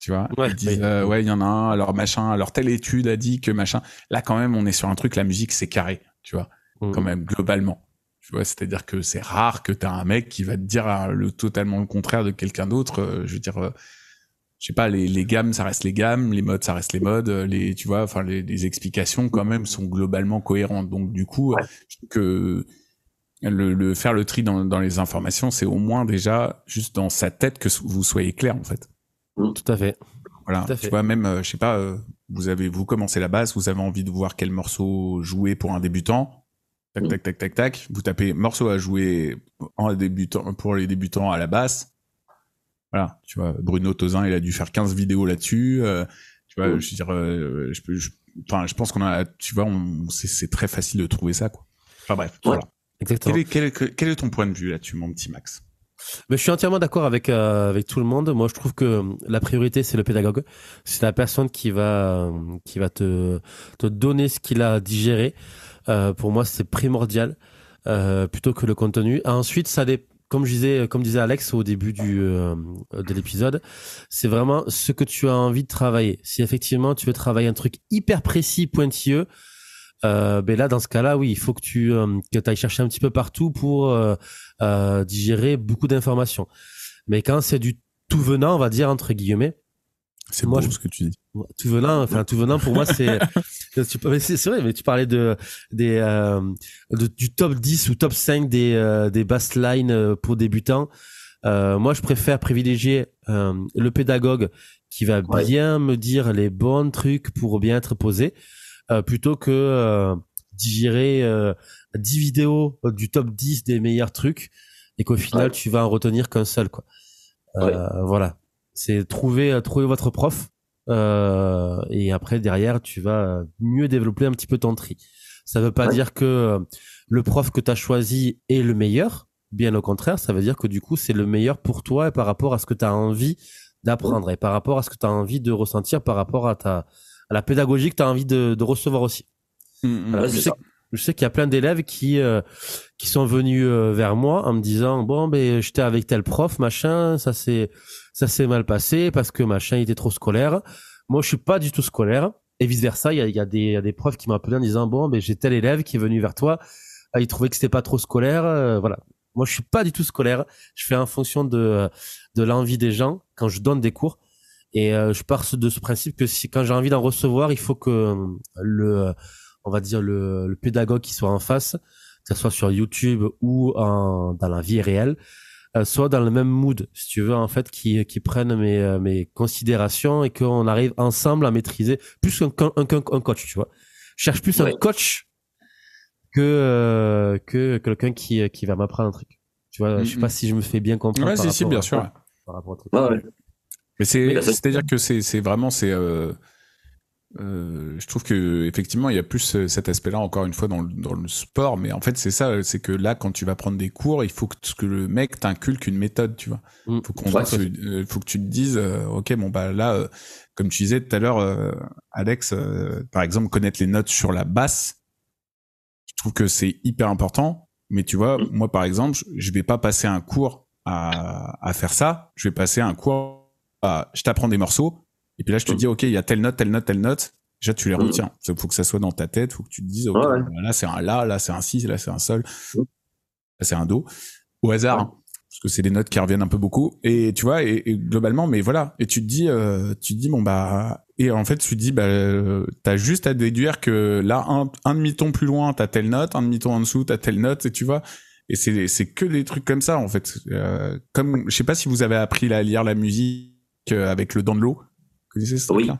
Tu vois, ils disent euh, ouais, il y en a un, alors machin, alors telle étude a dit que machin. Là, quand même, on est sur un truc, la musique, c'est carré, tu vois, mmh. quand même globalement. Tu vois, c'est-à-dire que c'est rare que t'as un mec qui va te dire euh, le totalement le contraire de quelqu'un d'autre. Euh, je veux dire, euh, je sais pas, les, les gammes, ça reste les gammes, les modes, ça reste les modes. Les, tu vois, enfin, les, les explications quand même sont globalement cohérentes. Donc du coup, je trouve que le, le, faire le tri dans, dans les informations, c'est au moins déjà juste dans sa tête que vous soyez clair en fait. Mmh. Tout à fait. Voilà. Tu vois, même, je sais pas, vous avez vous commencez la base, vous avez envie de voir quel morceau jouer pour un débutant Tac, tac, tac, tac, tac. Vous tapez morceau à jouer en débutant, pour les débutants à la basse. Voilà, tu vois, Bruno Tozin, il a dû faire 15 vidéos là-dessus. Euh, tu vois, je veux dire, euh, je, peux, je, enfin, je pense qu'on a, tu vois, c'est très facile de trouver ça, quoi. Enfin bref, voilà. Exactement. Quel est, quel, quel est, ton point de vue là-dessus, mon petit Max? Mais je suis entièrement d'accord avec euh, avec tout le monde. Moi, je trouve que la priorité c'est le pédagogue. C'est la personne qui va qui va te te donner ce qu'il a digéré. Euh, pour moi, c'est primordial euh, plutôt que le contenu. Ensuite, ça dépend comme je disais, comme disait Alex au début du euh, de l'épisode, c'est vraiment ce que tu as envie de travailler. Si effectivement tu veux travailler un truc hyper précis, pointilleux, euh, ben là dans ce cas-là, oui, il faut que tu que ailles chercher un petit peu partout pour digérer beaucoup d'informations. Mais quand c'est du tout venant, on va dire entre guillemets, c'est moi ce que tu dis. Tout venant, enfin tout venant pour moi c'est c'est vrai mais tu parlais de des euh, du top 10 ou top 5 des euh, des basslines euh, pour débutants. Euh, moi je préfère privilégier euh, le pédagogue qui va bien me dire les bons trucs pour bien être posé plutôt que digérer 10 vidéos du top 10 des meilleurs trucs et qu'au final tu vas en retenir qu'un seul quoi. Voilà c'est trouver euh, trouver votre prof euh, et après derrière tu vas mieux développer un petit peu ton tri. Ça veut pas dire que euh, le prof que tu as choisi est le meilleur, bien au contraire, ça veut dire que du coup c'est le meilleur pour toi et par rapport à ce que tu as envie d'apprendre et par rapport à ce que tu as envie de ressentir par rapport à ta à la pédagogie que tu as envie de, de recevoir aussi. Mmh, mmh. je, sais, je, sais, qu'il y a plein d'élèves qui qui sont venus vers moi en me disant bon ben j'étais avec tel prof machin, ça c'est ça s'est mal passé parce que machin était trop scolaire. Moi, je suis pas du tout scolaire. Et vice versa, il y a, y, a y a des profs qui m'ont appelé en disant bon, ben j'ai tel élève qui est venu vers toi, ah, il trouvait que c'était pas trop scolaire, euh, voilà. Moi, je suis pas du tout scolaire. Je fais en fonction de de l'envie des gens quand je donne des cours. Et euh, je pars de ce principe que si quand j'ai envie d'en recevoir, il faut que le, on va dire le, le pédagogue qui soit en face, que ce soit sur YouTube ou en, dans la vie réelle, euh, soit dans le même mood, si tu veux, en fait, qui, qui prennent mes, euh, mes considérations et qu'on arrive ensemble à maîtriser plus qu'un un, un, coach, tu vois. Je cherche plus un coach que, euh, que quelqu'un qui, qui va m'apprendre un truc. Tu vois, je sais pas si je me fais bien comprendre. Ouais, si, si, bien sûr. Par rapport au truc. Mais c'est, c'est-à-dire que c'est, c'est vraiment, c'est, euh, euh, je trouve que effectivement il y a plus euh, cet aspect-là encore une fois dans le, dans le sport, mais en fait c'est ça, c'est que là quand tu vas prendre des cours, il faut que, que le mec t'inculque une méthode, tu vois. Mm. Faut qu'on euh, faut que tu te dises, ok bon bah là, comme tu disais tout à l'heure, Alex, par exemple connaître les notes sur la basse, je trouve que c'est hyper important. Mais tu vois, mm. moi par exemple, je vais pas passer un cours à, à faire ça, je vais passer un cours à, je t'apprends des morceaux et puis là, je te mm. dis, OK, il y a telle note, telle note, telle note. Déjà, tu les mm. retiens. Il faut que ça soit dans ta tête. Il faut que tu te dises, OK, là, c'est un La, là, c'est un Si, là, c'est un Sol. Mm. Là, c'est un Do. Au hasard. Hein, parce que c'est des notes qui reviennent un peu beaucoup. Et tu vois, et, globalement, mais voilà. Et tu te dis, euh, tu te dis, bon, bah, et en fait, tu te dis, bah, euh, t'as juste à déduire que là, un, un demi-ton plus loin, t'as telle note, un demi-ton en dessous, t'as telle note, et tu vois. Et c'est, c'est que des trucs comme ça, en fait. Euh, comme, je sais pas si vous avez appris à lire la musique euh, avec le oui.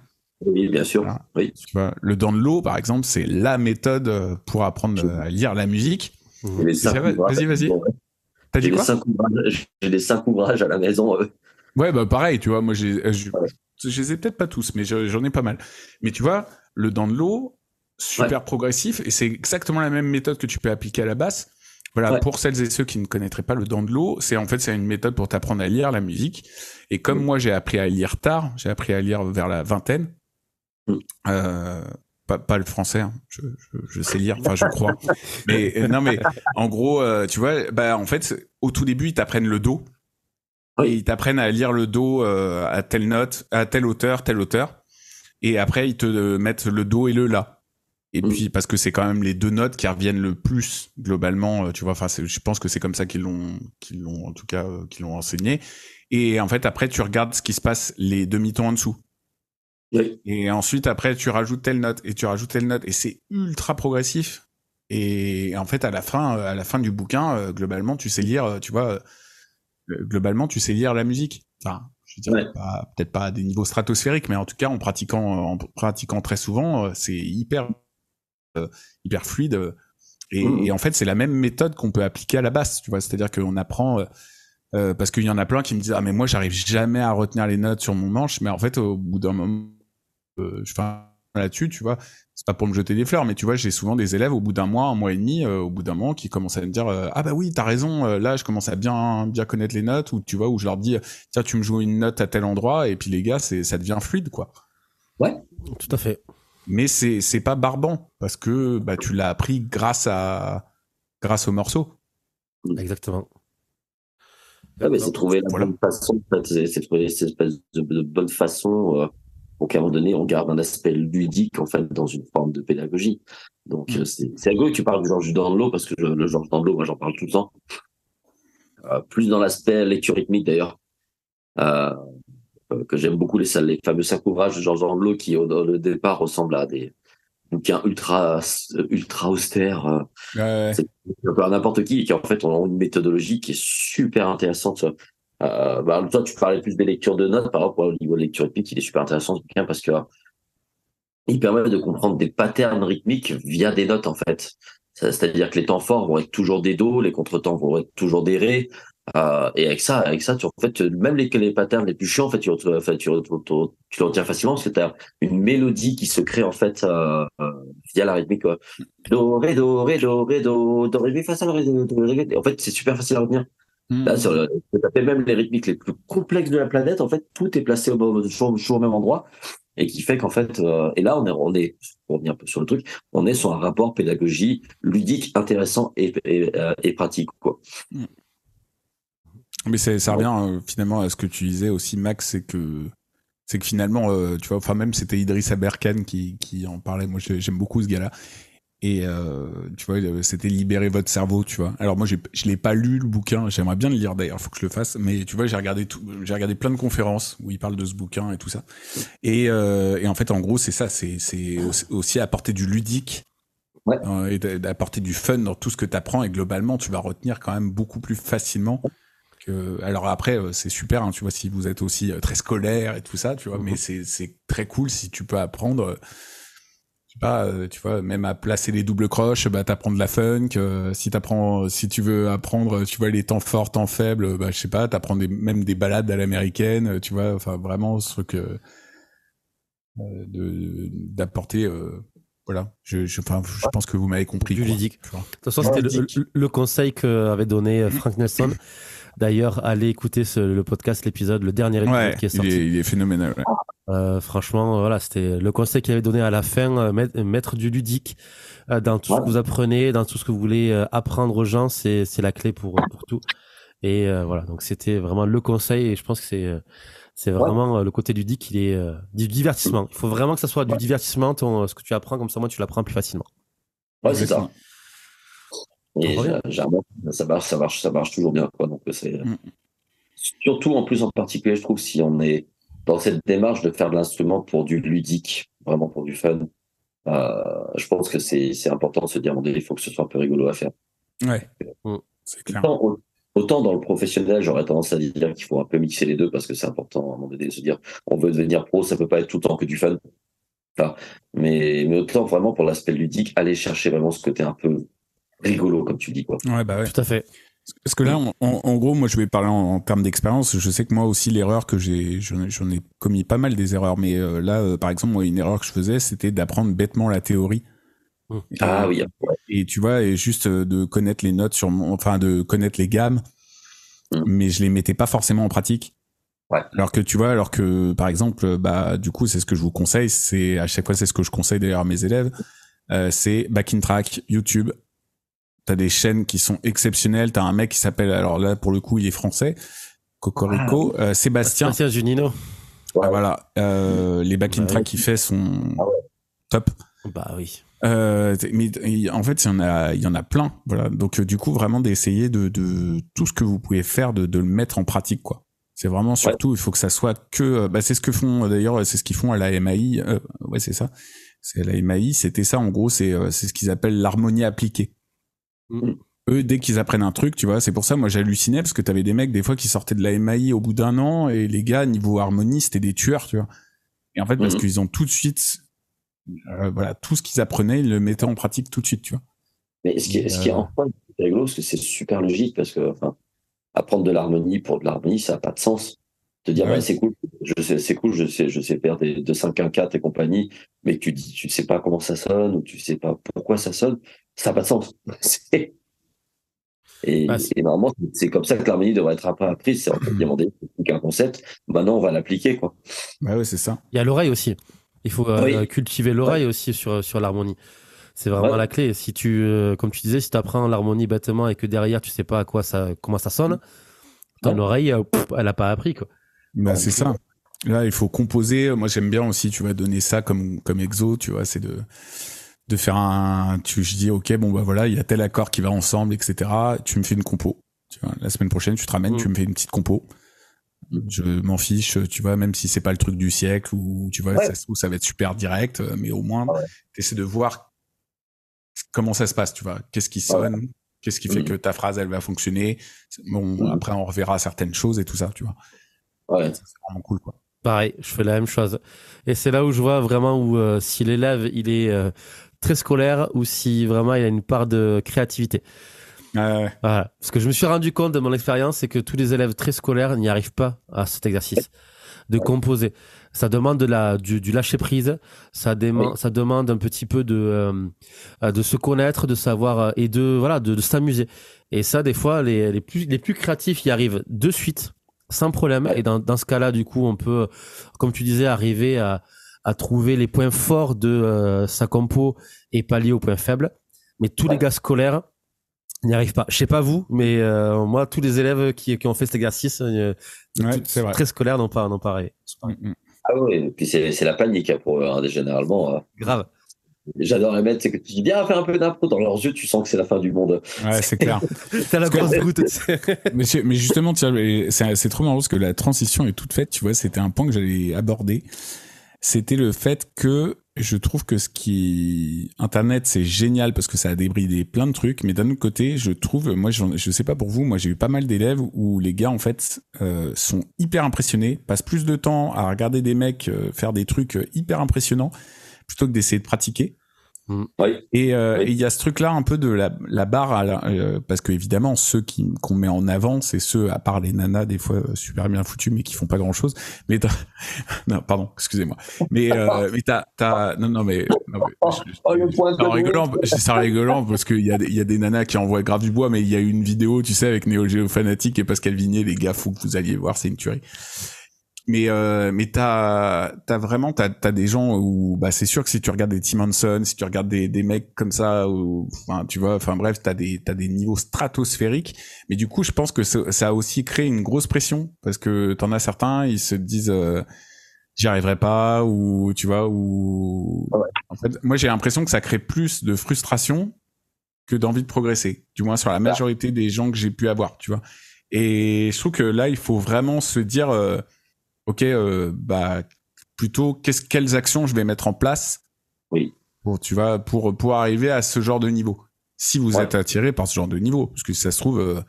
Oui, bien sûr. Oui. Tu vois, le download, par exemple, c'est la méthode euh, pour apprendre à lire la musique. Vas-y, vas-y. T'as dit quoi J'ai des cinq ouvrages à la maison. Euh. Ouais, bah pareil, tu vois, moi, j'ai, euh, je, je les ai peut-être pas tous, mais j'en ai pas mal. Mais tu vois, le download, super progressif, et c'est exactement la même méthode que tu peux appliquer à la basse. Voilà, pour celles et ceux qui ne connaîtraient pas le dent de l'eau, c'est en fait c'est une méthode pour t'apprendre à lire la musique. Et comme moi j'ai appris à lire tard, j'ai appris à lire vers la vingtaine. Euh, pas, le français, hein. je, sais lire, enfin je crois. mais euh, non, mais en gros, euh, tu vois, bah en fait, au tout début, ils t'apprennent le do. Et ils t'apprennent à lire le do à telle note, à telle hauteur, telle hauteur. Et après, ils te mettent le do et le la. Et mm. puis parce que c'est quand même les deux notes qui reviennent le plus globalement, tu vois. Enfin, je pense que c'est comme ça qu'ils l'ont, qu'ils l'ont en tout cas, qu'ils l'ont enseigné. Et en fait, après, tu regardes ce qui se passe les demi-tons en dessous. Et ensuite, après, tu rajoutes telle note et tu rajoutes telle note et c'est ultra progressif. Et en fait, à la fin, à la fin du bouquin, euh, globalement, tu sais lire, euh, tu vois, euh, globalement, tu sais lire la musique. Enfin, je dirais peut-être pas à des niveaux stratosphériques, mais en tout cas, en pratiquant, en pratiquant très souvent, c'est hyper, hyper fluide. Et, mmh. et, en fait, c'est la même méthode qu'on peut appliquer à la basse, tu vois. C'est-à-dire qu'on apprend euh, parce qu'il y en a plein qui me disent ah mais moi j'arrive jamais à retenir les notes sur mon manche. Mais en fait au bout d'un moment euh, je fais là-dessus tu vois. C'est pas pour me jeter des fleurs mais tu vois j'ai souvent des élèves au bout d'un mois un mois et demi euh, au bout d'un mois qui commencent à me dire ah bah oui t'as raison là je commence à bien bien connaître les notes. Ou tu vois où je leur dis tiens tu me joues une note à tel endroit. Et puis les gars c'est ça devient fluide quoi. Ouais. Tout à fait mais c'est c'est pas barbant parce que bah tu l'as appris grâce à grâce au morceau exactement ah, mais c'est trouver la bonne façon, c'est trouver cette espèce de, bonne façon euh, pour qu'à un moment donné, on garde un aspect ludique en fait dans une forme de pédagogie. Donc mm. euh, c'est rigolo que tu parles du Georges Dandelot parce que le Georges Dandelot, moi j'en parle tout le temps. Euh, plus dans l'aspect lecture rythmique d'ailleurs, euh, que j'aime beaucoup les, les fameux cinq ouvrages de Georges Dandelot qui au, au départ ressemblent à des bouquin ultra ultra austère. Euh, ouais, C'est n'importe qui qui en fait ont une méthodologie qui est super intéressante. Euh, bah, toi, tu parlais plus des lectures de notes, par exemple, au niveau de lecture rythmique, il est super intéressant ce bouquin parce que il permet de comprendre des patterns rythmiques via des notes en fait. C'est-à-dire que les temps forts vont être toujours des do, les contretemps vont être toujours des ré, euh, et avec ça, avec ça, tu, en fait, même les, les patterns les plus chiants, en fait, tu, tu, tu, tu facilement parce que tu as une mélodie qui se crée en fait euh, euh, via la rythmique. Quoi. Do, ré, do, ré, do, ré, do, do, ré, mi, fa, sol, ré, do, ré, En fait, c'est super facile à retenir. Hmm. Là, sur le, même les rythmiques les plus complexes de la planète, en fait, tout est placé au, toujours, au même endroit et qui fait qu'en fait, euh, et là, on est, on est, pour revenir un peu sur le truc, on est sur un rapport pédagogie ludique, intéressant et, et, et pratique, quoi. Hmm. Mais ça revient euh, finalement à ce que tu disais aussi, Max, c'est que c'est que finalement, euh, tu vois, enfin même c'était Idriss Aberkan qui, qui en parlait. Moi, j'aime beaucoup ce gars-là. Et euh, tu vois, c'était libérer votre cerveau, tu vois. Alors moi, je l'ai pas lu le bouquin. J'aimerais bien le lire d'ailleurs. Faut que je le fasse. Mais tu vois, j'ai regardé tout, j'ai regardé plein de conférences où il parle de ce bouquin et tout ça. Et, et en fait, en gros, c'est ça. C'est c'est aussi apporter du ludique. Ouais. et d'apporter du fun dans tout ce que tu apprends et globalement tu vas retenir quand même beaucoup plus facilement alors après, euh, c'est super, hein, tu vois, si vous êtes aussi euh, très scolaire et tout ça, tu vois, mais mhm. c'est très cool si tu peux apprendre, pas, tu vois, même à placer les doubles croches, bah t'apprends de la funk. si t'apprends, si tu veux apprendre, tu vois, les temps forts, temps faibles, bah je sais pas, t'apprends des, même des balades à l'américaine, tu vois, enfin vraiment ce truc de d'apporter. voilà, je, je, enfin, je pense que vous m'avez compris. Du ludique. De toute façon, c'était le, le, conseil qu'avait donné Frank Nelson. D'ailleurs, allez écouter le podcast, l'épisode, le dernier épisode qui est sorti. Il est, phénoménal. Euh, franchement, voilà, c'était le conseil qu'il avait donné à la fin, euh, mettre, du ludique euh, dans tout ce que vous apprenez, dans tout ce que vous voulez apprendre aux gens, c'est c'est la clé pour pour tout. Et voilà, donc c'était vraiment le conseil et je pense que c'est c'est vraiment le côté ludique, il est du divertissement. Il faut vraiment que ça soit du divertissement, ton, ce que tu apprends, comme ça moi tu l'apprends plus facilement. Ouais, c'est ça. Et ça marche, ça marche, ça marche toujours bien. Quoi. Donc c'est mm. surtout en plus en particulier, je trouve, si on est dans cette démarche de faire de l'instrument pour du ludique, vraiment pour du fun, euh, je pense que c'est important de se dire, il faut que ce soit un peu rigolo à faire. Ouais, c'est clair. Autant, dans le professionnel, j'aurais tendance à dire qu'il faut un peu mixer les deux parce que c'est important à un moment donné de se dire, on veut devenir pro, ça peut pas être tout le temps que du fun. mais, mais autant vraiment pour l'aspect ludique, aller chercher vraiment ce côté un peu rigolo, comme tu dis. Quoi. Ouais, bah ouais. Tout à fait. Parce que là, en, gros, moi, je vais parler en, termes d'expérience. Je sais que moi aussi, l'erreur que j'ai, j'en ai commis pas mal des erreurs. Mais euh, là, euh, par exemple, moi, une erreur que je faisais, c'était d'apprendre bêtement la théorie. Mmh. Ah oui. Et tu vois, et juste de connaître les notes sur mon, enfin de connaître les gammes, mmh. mais je les mettais pas forcément en pratique. Ouais. Alors que tu vois, alors que par exemple, bah du coup, c'est ce que je vous conseille, c'est à chaque fois c'est ce que je conseille d'ailleurs à mes élèves, euh, c'est back in track, YouTube. T'as des chaînes qui sont exceptionnelles. T'as un mec qui s'appelle, alors là pour le coup, il est français, Cocorico, ah. euh, Sébastien. Sébastien Junino. Ah, voilà, euh, les back in track qu'il fait sont ah top. Bah oui. Euh, mais en fait, il y en a, il y en a plein. Voilà. Donc, euh, du coup, vraiment d'essayer de, de, tout ce que vous pouvez faire, de, de le mettre en pratique, quoi. C'est vraiment surtout, il faut que ça soit que, euh, bah, c'est ce que font, d'ailleurs, c'est ce qu'ils font à la MAI. Euh, ouais, c'est ça. C'est la MAI, c'était ça, en gros, c'est, c'est ce qu'ils appellent l'harmonie appliquée. Mm. Eux, dès qu'ils apprennent un truc, tu vois, c'est pour ça, moi, j'hallucinais parce que t'avais des mecs, des fois, qui sortaient de la MAI au bout d'un an et les gars, niveau harmonie, c'était des tueurs, tu vois. Et en fait, parce mm. qu'ils ont tout de suite euh, voilà, tout ce qu'ils apprenaient, ils le mettaient en pratique tout de suite, tu vois. Mais ce qui, est, ce qui est enfin rigolo, parce que c'est super logique, parce que enfin, apprendre de l'harmonie pour de l'harmonie, ça n'a pas de sens. Te dire, c'est cool, je sais, c'est cool, je sais, je sais faire des, de 5 1 4 et compagnie, mais tu dis, tu sais pas comment ça sonne, ou tu sais pas pourquoi ça sonne, ça n'a pas de sens. et, bah, et, normalement, c'est comme ça que l'harmonie devrait être apprise, c'est en fait demander un concept, maintenant on va l'appliquer, quoi. Bah ouais, c'est ça. Il y a l'oreille aussi. Il faut euh, cultiver l'oreille aussi sur, sur l'harmonie. C'est vraiment la clé. Si tu, euh, comme tu disais, si tu apprends l'harmonie bêtement et que derrière tu sais pas à quoi ça, comment ça sonne, ton oreille, euh, elle a pas appris quoi. Bah, c'est ça. Là, il faut composer. Moi, j'aime bien aussi, tu vas donner ça comme comme exo, tu vois, c'est de de faire un. Tu, je dis, ok, bon bah voilà, il y a tel accord qui va ensemble, etc. Tu me fais une compo. Tu vois, la semaine prochaine, tu te ramènes, tu mm. me fais une petite compo je m'en fiche, tu vois, même si c'est pas le truc du siècle ou tu vois, ça, ça va être super direct, euh, mais au moins, tu essaies de voir comment ça se passe, tu vois, qu'est-ce qui sonne, qu'est-ce qui fait mm. que ta phrase elle va fonctionner. Bon, mm. après on reverra certaines choses et tout ça, tu vois. Ouais. C'est vraiment cool, quoi. Pareil, je fais la même chose. Et c'est là où je vois vraiment où euh, si l'élève il est euh, très scolaire ou si vraiment il a une part de créativité. Voilà. Ce que je me suis rendu compte de mon expérience, c'est que tous les élèves très scolaires n'y arrivent pas à cet exercice de composer. Ça demande de la, du, lâcher prise, ça, ça demande un petit peu de, euh, de se connaître, de savoir euh, et de voilà de, s'amuser. Et ça, des fois, les, les, plus, les plus créatifs y arrivent de suite, sans problème. Et dans, dans ce cas-là, du coup, on peut, comme tu disais, arriver à, à trouver les points forts de euh, sa compo et pallier aux points faibles. Mais tous les gars scolaires, n'y arrive pas. Je sais pas vous, mais euh, moi, tous les élèves qui, qui ont fait cet exercice, euh, très scolaires, n'ont pas, non pareil. Mm, mm. Ah oui, et puis c'est la panique hein, pour eux, hein, généralement. Grave. J'adore les mettre, c'est que tu dis bien faire un peu d'impro dans leurs yeux, tu sens que c'est la fin du monde. Ouais, c'est clair. T'as la grosse goutte. mais, mais justement, c'est trop marrant parce que la transition est toute faite, tu vois, c'était un point que j'allais aborder. C'était le fait que je trouve que ce qui Internet c'est génial parce que ça a débridé plein de trucs, mais d'un autre côté, je trouve, moi je, je sais pas pour vous, moi j'ai eu pas mal d'élèves où les gars en fait euh, sont hyper impressionnés, passent plus de temps à regarder des mecs euh, faire des trucs euh, hyper impressionnants plutôt que d'essayer de pratiquer. Mm. Euh, et il y a ce truc-là un peu de la, la barre, à euh, parce que évidemment ceux qui qu'on met en avant, c'est ceux à part les nanas des fois euh, super bien foutus mais qui font pas grand-chose. Mais non, pardon, excusez-moi. Mais euh, mais t'as t'as non non mais, non, mais oh, oh, rigolant, c'est rigolant parce qu'il y a il y a des nanas qui envoient grave du bois, mais il y a une vidéo, tu sais, avec Neo Geo Fanatic et Pascal Vigné, les gars, faut que vous alliez voir, c'est une tuerie mais euh, mais t'as t'as vraiment t'as t'as des gens où bah c'est sûr que si tu regardes des Tim Henson, si tu regardes des des mecs comme ça ou enfin tu vois enfin bref t'as des t'as des niveaux stratosphériques. Mais du coup je pense que ça, ça a aussi créé une grosse pression parce que t'en as certains ils se disent euh, j'y arriverai pas ou tu vois ou en fait moi j'ai l'impression que ça crée plus de frustration que d'envie de progresser du moins sur la majorité des gens que j'ai pu avoir tu vois. Et je trouve que là il faut vraiment se dire euh, ok, euh, bah plutôt qu'est-ce quelles actions je vais mettre en place oui. pour tu vas pour pour arriver à ce genre de niveau? Si vous êtes attiré par ce genre de niveau, parce que ça se trouve euh,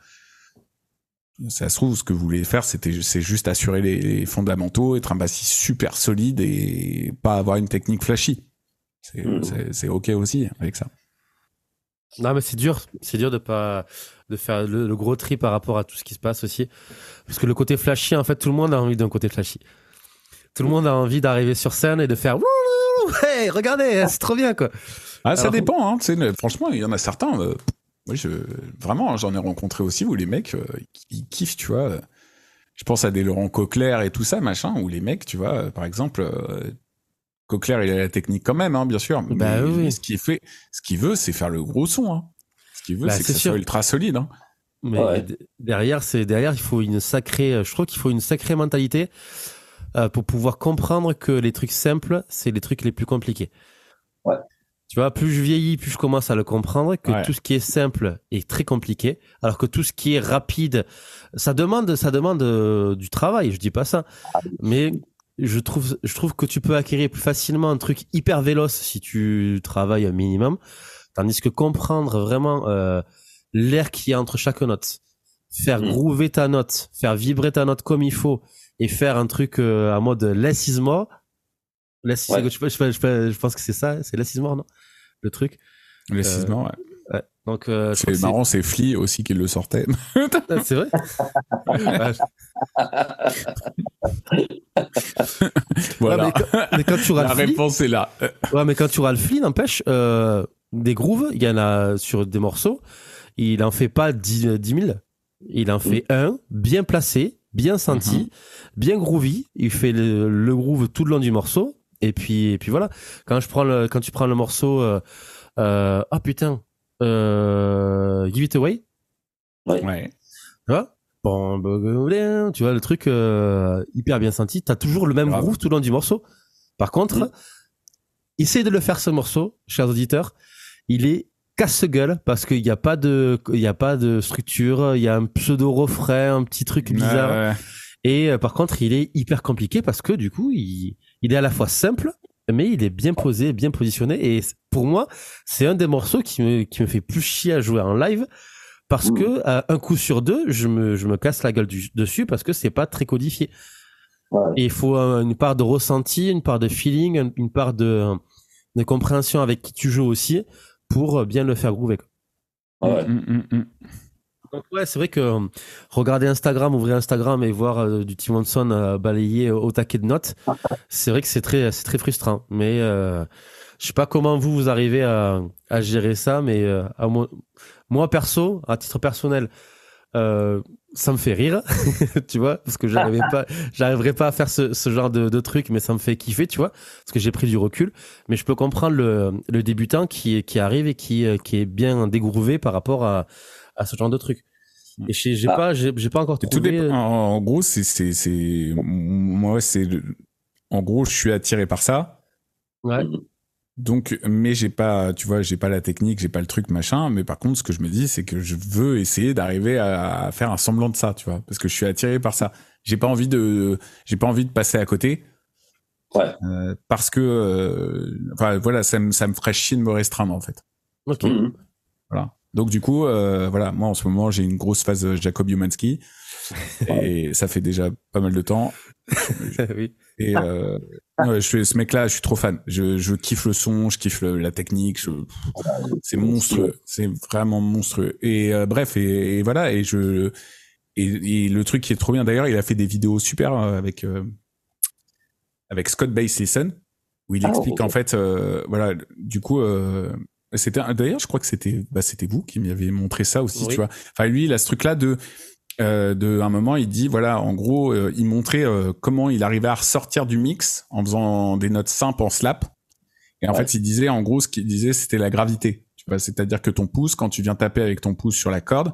ça se trouve ce que vous voulez faire c'était c'est juste assurer les, fondamentaux, être un bassiste super solide et pas avoir une technique flashy. C'est mmh. c'est ok aussi avec ça. Non mais c'est dur, c'est dur de pas de faire le, gros tri par rapport à tout ce qui se passe aussi. Parce que le côté flashy, en fait, tout le monde a envie d'un côté flashy. Tout le monde a envie d'arriver sur scène et de faire Hey, regardez, c'est trop bien, quoi. Ah, ça dépend, hein, franchement, il y en a certains. Euh, je, vraiment, j'en ai rencontré aussi où les mecs, euh, ils kiffent, tu vois. Je pense à des Laurent Coquelaire et tout ça, machin, où les mecs, tu vois, par exemple, Coquelaire, il a la technique quand même, hein, bien sûr. Bah mais ce qu'il fait, ce qu'il veut, c'est faire le gros son. Hein. Ce qu'il veut, bah, c'est que ça soit ultra solide. Hein. Mais derrière, c'est derrière, il faut une sacrée. Je trouve qu'il faut une sacrée mentalité euh, pour pouvoir comprendre que les trucs simples, c'est les trucs les plus compliqués. Ouais. Tu vois, plus je vieillis, plus je commence à le comprendre que tout ce qui est simple est très compliqué, alors que tout ce qui est rapide, ça demande, ça demande euh, du travail. Je dis pas ça, ah mais je trouve, je trouve que tu peux acquérir plus facilement un truc hyper véloce si tu travailles un minimum, tandis que comprendre vraiment euh, l'air qui y a entre chaque note, faire mmh. groover ta note, faire vibrer ta note comme il faut, et faire un truc euh, en mode less is more. Less je, je, pense que c'est ça, c'est less is more, non? Le truc. Less is more, ouais. Donc, euh, c'est marrant, c'est Flea aussi qui le sortait. Ah, c'est vrai? Voilà. mais, quand, tu La réponse est là. ouais, mais quand tu auras le Flea, n'empêche, euh, des grooves, il y en a sur des morceaux, il en fait pas 10, 000. Il en fait un, bien placé, bien senti, mhm. bien groovy. Il fait le, groove tout le long du morceau. Et puis, et puis voilà. Quand je prends le, quand tu prends le morceau, euh, euh, ah putain, euh, Give It Away. Ouais. Tu vois? Bon, tu vois le truc euh, hyper bien senti. T'as toujours le même groove tout le long du morceau. Par contre, mm. essaye de le faire ce morceau, chers auditeurs. Il est casse-gueule parce qu'il n'y a pas de, il y a pas de structure, il y a un pseudo refrain, un petit truc bizarre. Et euh, par contre, il est hyper compliqué parce que du coup, il, il est à la fois simple, mais il est bien posé, bien positionné. Et pour moi, c'est un des morceaux qui me, qui me fait plus chier à jouer en live parce que un coup sur deux, je me, je me casse la gueule dessus parce que c'est pas très codifié. Et il faut une part de ressenti, une part de feeling, une part de, de compréhension avec qui tu joues aussi pour bien le faire groover. Ouais. Mm, mm, mm, Donc ouais, c'est vrai que euh, regarder Instagram, ouvrir Instagram et voir euh, du Tim Monson euh, balayer au taquet de notes, c'est vrai que c'est très, c'est très frustrant. Mais je sais pas comment vous vous arrivez à, gérer ça, mais moi, perso, à titre personnel, ça me fait rire, tu vois, parce que j'arrivais pas, j'arriverais pas à faire ce, genre de, truc, mais ça me fait kiffer, tu vois, parce que j'ai pris du recul. Mais je peux comprendre le, débutant qui, arrive et qui, qui est bien dégroové par rapport à, à ce genre de truc. Et j'ai ah. pas, j'ai pas encore trouvé. en, en, gros, c'est, c'est, c'est, moi, c'est, en gros, je suis attiré par ça. Ouais. Donc, mais j'ai pas, tu vois, j'ai pas la technique, j'ai pas le truc machin. Mais par contre, ce que je me dis, c'est que je veux essayer d'arriver à faire un semblant de ça, tu vois, parce que je suis attiré par ça. J'ai pas envie de, j'ai pas envie de passer à côté. Ouais. Euh, parce que, euh, enfin, voilà, ça me, ça me ferait chier de me restreindre en fait. Ok. Mhm. Voilà. Donc du coup, euh, voilà, moi en ce moment, j'ai une grosse phase Jacob Humanski et ça fait déjà pas mal de temps. oui. Et euh, je suis ce mec-là, je suis trop fan. Je, je kiffe le son, je kiffe la technique. C'est monstrueux, c'est vraiment monstrueux. Et euh, bref, et, voilà. Et je et, le truc qui est trop bien d'ailleurs, il a fait des vidéos super euh, avec euh, avec Scott Listen où il ah, explique en fait, voilà, du coup. C'était d'ailleurs je crois que c'était bah c'était vous qui m'avez montré ça aussi tu vois enfin lui il a ce truc là de euh, de un moment, il dit voilà, en gros, euh, il montrait euh, comment il arrivait à ressortir du mix en faisant des notes simples en slap. Et en fait, il disait en gros, ce qu'il disait, c'était la gravité. Tu vois, c'est-à-dire que ton pouce, quand tu viens taper avec ton pouce sur la corde,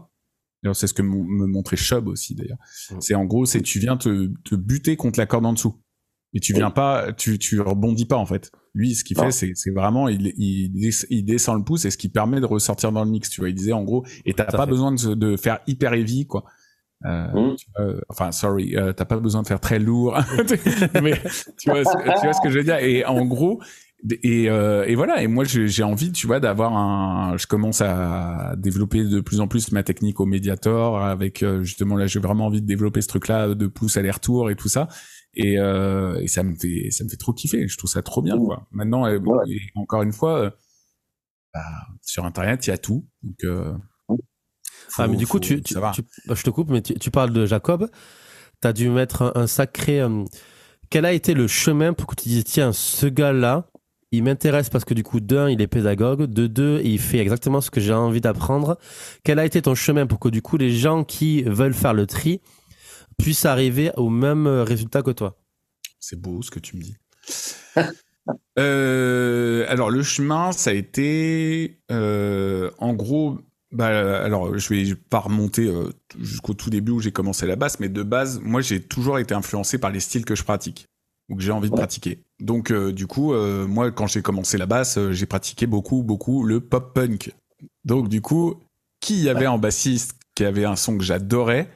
c'est ce que me montrait Chubb aussi d'ailleurs. C'est en gros, c'est tu viens te, te buter contre la corde en dessous. Et tu viens pas, tu, tu rebondis pas en fait. Lui, ce qu'il fait, c'est, vraiment, il, il, il, descend le pouce et ce qui permet de ressortir dans le mix. Tu vois, il disait en gros, et t'as pas besoin de, de, faire hyper heavy quoi. Euh, mmh. tu vois, enfin, sorry, euh, t'as pas besoin de faire très lourd, mais tu vois, tu vois ce que je veux dire. Et en gros, et, euh, et voilà. Et moi, j'ai envie, tu vois, d'avoir un. Je commence à développer de plus en plus ma technique au Mediator. Avec euh, justement là, j'ai vraiment envie de développer ce truc-là de pouce aller-retour et tout ça. Et, euh, et ça me fait, ça me fait trop kiffer. Je trouve ça trop bien, quoi. Maintenant, encore une fois, bah, sur Internet, il y a tout. Donc ah, mais du coup, tu, tu, bah, je te coupe, mais tu, tu parles de Jacob. Tu as dû mettre un, sacré. Euh, quel a été le chemin pour que tu dises, tiens, ce gars-là, il m'intéresse parce que du coup, d'un, il est pédagogue, de deux, il fait exactement ce que j'ai envie d'apprendre. Quel a été ton chemin pour que du coup, les gens qui veulent faire le tri puissent arriver au même résultat que toi C'est beau ce que tu me dis. Euh, alors le chemin, ça a été euh, en gros. Bah, alors je vais pas remonter euh, jusqu'au tout début où j'ai commencé la basse, mais de base, moi j'ai toujours été influencé par les styles que je pratique ou que j'ai envie de pratiquer. Donc du coup, moi quand j'ai commencé la basse, j'ai pratiqué beaucoup, beaucoup le pop punk. Donc du coup, qui y avait en bassiste qui avait un son que j'adorais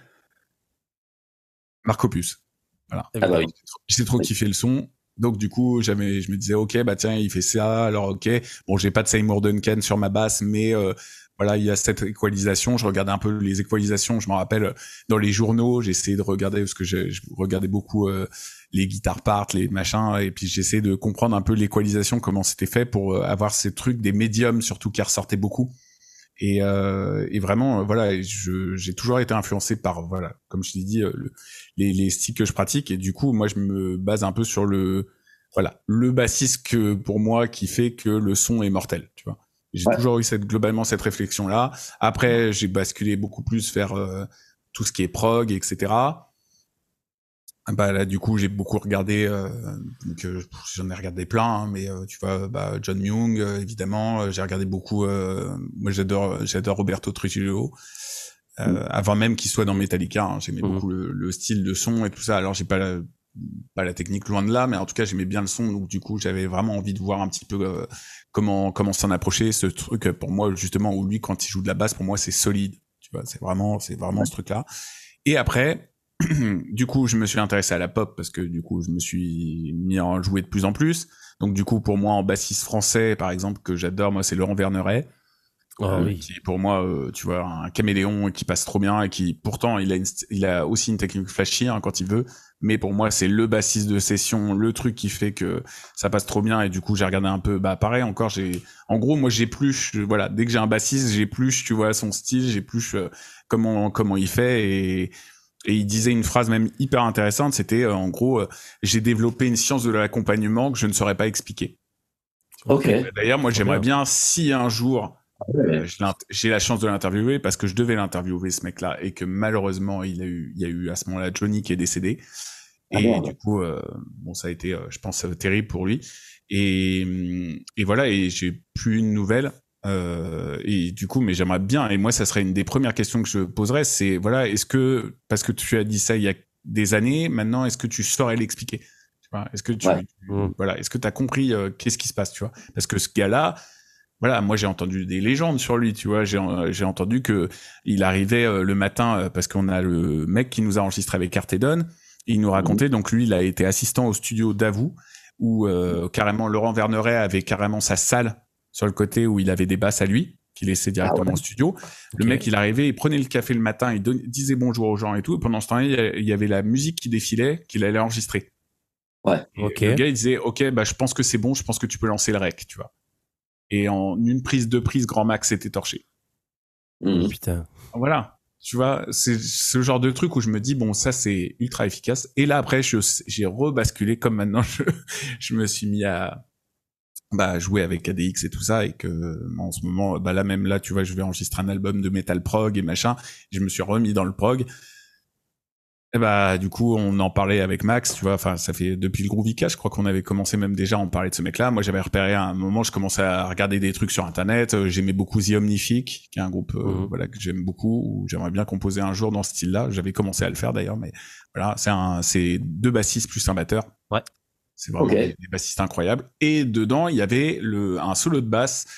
Marc Opus. Voilà. Ah bah j'ai trop kiffé le son. Donc du coup, j'avais, je me disais, ok, bah tiens, il fait ça, alors ok. Bon, j'ai pas de Seymour Duncan sur ma basse, mais euh, voilà, il y a cette équalisation. Je regardais un peu les équalisations. Je me rappelle dans les journaux, j'essayais de regarder parce que je, je regardais beaucoup euh, les guitares parts, les machins, et puis j'essayais de comprendre un peu l'équalisation, comment c'était fait pour euh, avoir ces trucs des médiums surtout qui ressortaient beaucoup. Et, euh, et vraiment, voilà, j'ai toujours été influencé par, voilà, comme je l'ai dit, le, les, les styles que je pratique. Et du coup, moi, je me base un peu sur le, voilà, le bassiste que pour moi qui fait que le son est mortel. Tu vois, j'ai toujours eu cette globalement cette réflexion là. Après, j'ai basculé beaucoup plus vers euh, tout ce qui est prog, etc. Bah là, du coup, j'ai beaucoup regardé. Euh, donc, euh, j'en ai regardé plein, hein, mais tu vois, bah, John Young, évidemment. j'ai regardé beaucoup. moi, j'adore, j'adore Roberto Trujillo. Euh, avant même qu'il soit dans Metallica. Hein, j'aimais mm. beaucoup le, style de son et tout ça. Alors j'ai pas la, pas la technique loin de là, mais en tout cas j'aimais bien le son. Donc du coup j'avais vraiment envie de voir un petit peu euh, comment comment s'en approcher. Ce truc euh, pour moi justement où lui quand il joue de la basse pour moi c'est solide. Tu vois, c'est vraiment c'est vraiment ce truc là. Et après du coup, je me suis intéressé à la pop parce que du coup, je me suis mis à en jouer de plus en plus. Donc du coup, pour moi, en bassiste français, par exemple, que j'adore, moi, c'est Laurent Verneret. Ah euh, qui pour moi, euh, tu vois, un caméléon qui passe trop bien et qui pourtant il a, il a aussi une technique flashy hein, quand il veut, mais pour moi c'est le bassiste de session, le truc qui fait que ça passe trop bien. Et du coup j'ai regardé un peu, bah pareil encore, j'ai, en gros moi j'ai plus, voilà, dès que j'ai un bassiste j'ai plus, tu vois, son style, j'ai plus euh, comment comment il fait. Et et il disait une phrase même hyper intéressante, c'était en gros, j'ai développé une science de l'accompagnement que je ne saurais pas expliquer. Ok. D'ailleurs, moi, j'aimerais bien si un jour euh, j'ai la chance de l'interviewer parce que je devais l'interviewer ce mec-là et que malheureusement il a eu, il y a eu à ce moment-là Johnny qui est décédé. Ah et du coup euh, bon ça a été euh, je pense terrible pour lui. Et, et voilà et j'ai plus une nouvelle et du coup mais j'aimerais bien et moi ça serait une des premières questions que je poserais c'est voilà est-ce que parce que tu as dit ça il y a des années maintenant est-ce que tu saurais l'expliquer? Est-ce que tu, voilà est-ce que tu as compris qu'est-ce qui se passe? Tu vois? Parce que ce gars-là voilà, moi j'ai entendu des légendes sur lui, tu vois. J'ai j'ai entendu que il arrivait euh, le matin euh, parce qu'on a le mec qui nous a enregistré avec Cartedon. Il nous racontait mhm. donc lui, il a été assistant au studio d'Avou où euh, carrément Laurent Verneret avait carrément sa salle sur le côté où il avait des basses à lui qu'il laissait directement ah au studio. Le mec, il arrivait, il prenait le café le matin, il disait bonjour aux gens et tout. Et pendant ce temps-là, il y avait la musique qui défilait, qu'il allait enregistrer. Ouais. ok. Le gars, il disait, ok, bah je pense que c'est bon, je pense que tu peux lancer le rec, tu vois et en une prise, deux prises, grand max était torché. Mmh. Putain. Voilà. Tu vois, c'est ce genre de truc où je me dis, bon, ça c'est ultra efficace. Et là, après, j'ai rebasculé comme maintenant, je, je me suis mis à bah, jouer avec ADX et tout ça. Et que en ce moment, bah, là même, là, tu vois, je vais enregistrer un album de metal prog et machin. Je me suis remis dans le prog. Et eh bah du coup on en parlait avec Max, tu vois, enfin ça fait depuis le Groovycast, je crois qu'on avait commencé même déjà à en parler de ce mec-là. Moi j'avais repéré à un moment, je commençais à regarder des trucs sur internet, euh, j'aimais beaucoup The Omnific, qui est un groupe euh, mhm. voilà que j'aime beaucoup, où j'aimerais bien composer un jour dans ce style-là. J'avais commencé à le faire d'ailleurs, mais voilà, c'est un c'est deux bassistes plus un batteur. Ouais. C'est vraiment des, bassistes incroyables. Et dedans il y avait le un solo de basse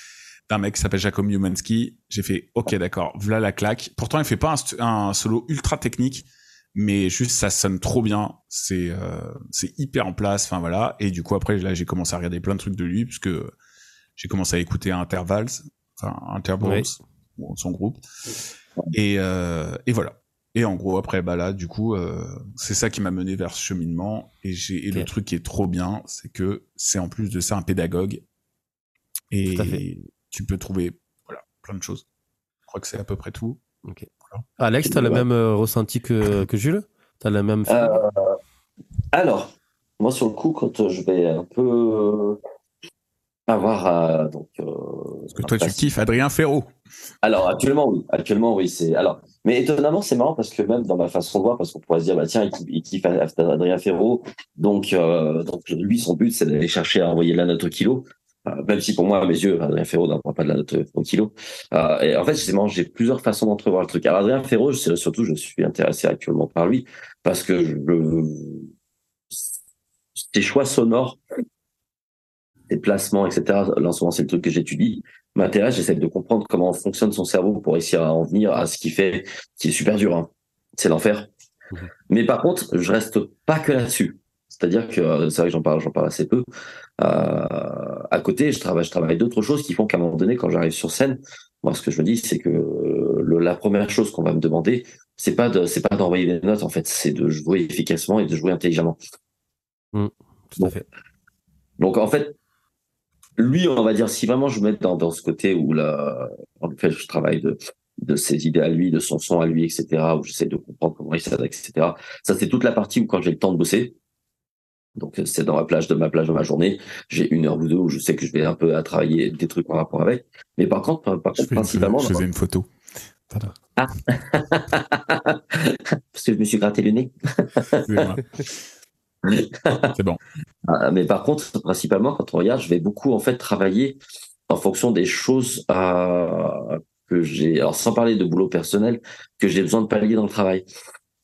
d'un mec qui s'appelle Jacob Jumanski. J'ai fait ok d'accord, voilà la claque. Pourtant il fait pas un, un solo ultra technique mais juste ça sonne trop bien. C'est euh, c'est hyper en place enfin voilà. Et du coup après là j'ai commencé à regarder plein de trucs de lui puisque j'ai commencé à écouter Intervals enfin Intervals son groupe. Et euh, et voilà. Et en gros après bah là du coup euh, c'est ça qui m'a mené vers ce cheminement. Et j'ai et le truc qui est trop bien c'est que c'est en plus de ça un pédagogue. Et tu peux trouver voilà plein de choses. Je crois que c'est à peu près tout. Ok Alex, tu as le même euh, ressenti que, que Jules? Tu as la même. Euh, alors, moi, sur le coup, quand je vais un peu avoir donc. Parce que toi, tu kiffes Adrien Ferro. Alors actuellement oui, actuellement oui c'est alors mais étonnamment c'est marrant parce que même dans ma façon de voir parce qu'on pourrait se dire bah tiens il, kiffe Adrien Ferro donc donc lui son but c'est d'aller chercher à envoyer la note au kilo même si pour moi à mes yeux Adrien Ferro n'envoie pas de la note au kilo et en fait justement j'ai plusieurs façons d'entrevoir le truc alors Adrien Ferro surtout je suis intéressé actuellement par lui parce que je, ses choix sonores ses placements etc là en ce moment c'est le truc que j'étudie m'intéresse, j'essaie de comprendre comment fonctionne son cerveau pour réussir à en venir à ce qui fait, qui est super dur. Hein. C'est l'enfer. Mhm. Mais par contre, je reste pas que là-dessus. C'est-à-dire que euh, c'est vrai que j'en parle, j'en parle assez peu. Euh, à côté, je travaille, je travaille d'autres choses qui font qu'à un moment donné, quand j'arrive sur scène, moi, ce que je me dis, c'est que le, la première chose qu'on va me demander, c'est pas de, c'est pas d'envoyer des notes, en fait, c'est de jouer efficacement et de jouer intelligemment. Mmh, tout à fait. donc, en fait, lui, on va dire, si vraiment je me mets dans, dans ce côté où là, en fait, je travaille de, de ses idées à lui, de son son à lui, etc., où j'essaie de comprendre comment il s'adapte, etc. Ça, c'est toute la partie où quand j'ai le temps de bosser, donc c'est dans ma plage de ma plage de ma journée, j'ai une heure ou deux où je sais que je vais un peu à travailler des trucs en rapport avec. Mais par contre, par, principalement, je faisais une photo. Ah. Parce que je me suis gratté le nez. C'est bon. Ah, mais par contre, principalement, quand on regarde, je vais beaucoup en fait travailler en fonction des choses euh, que j'ai, alors sans parler de boulot personnel, que j'ai besoin de pallier dans le travail.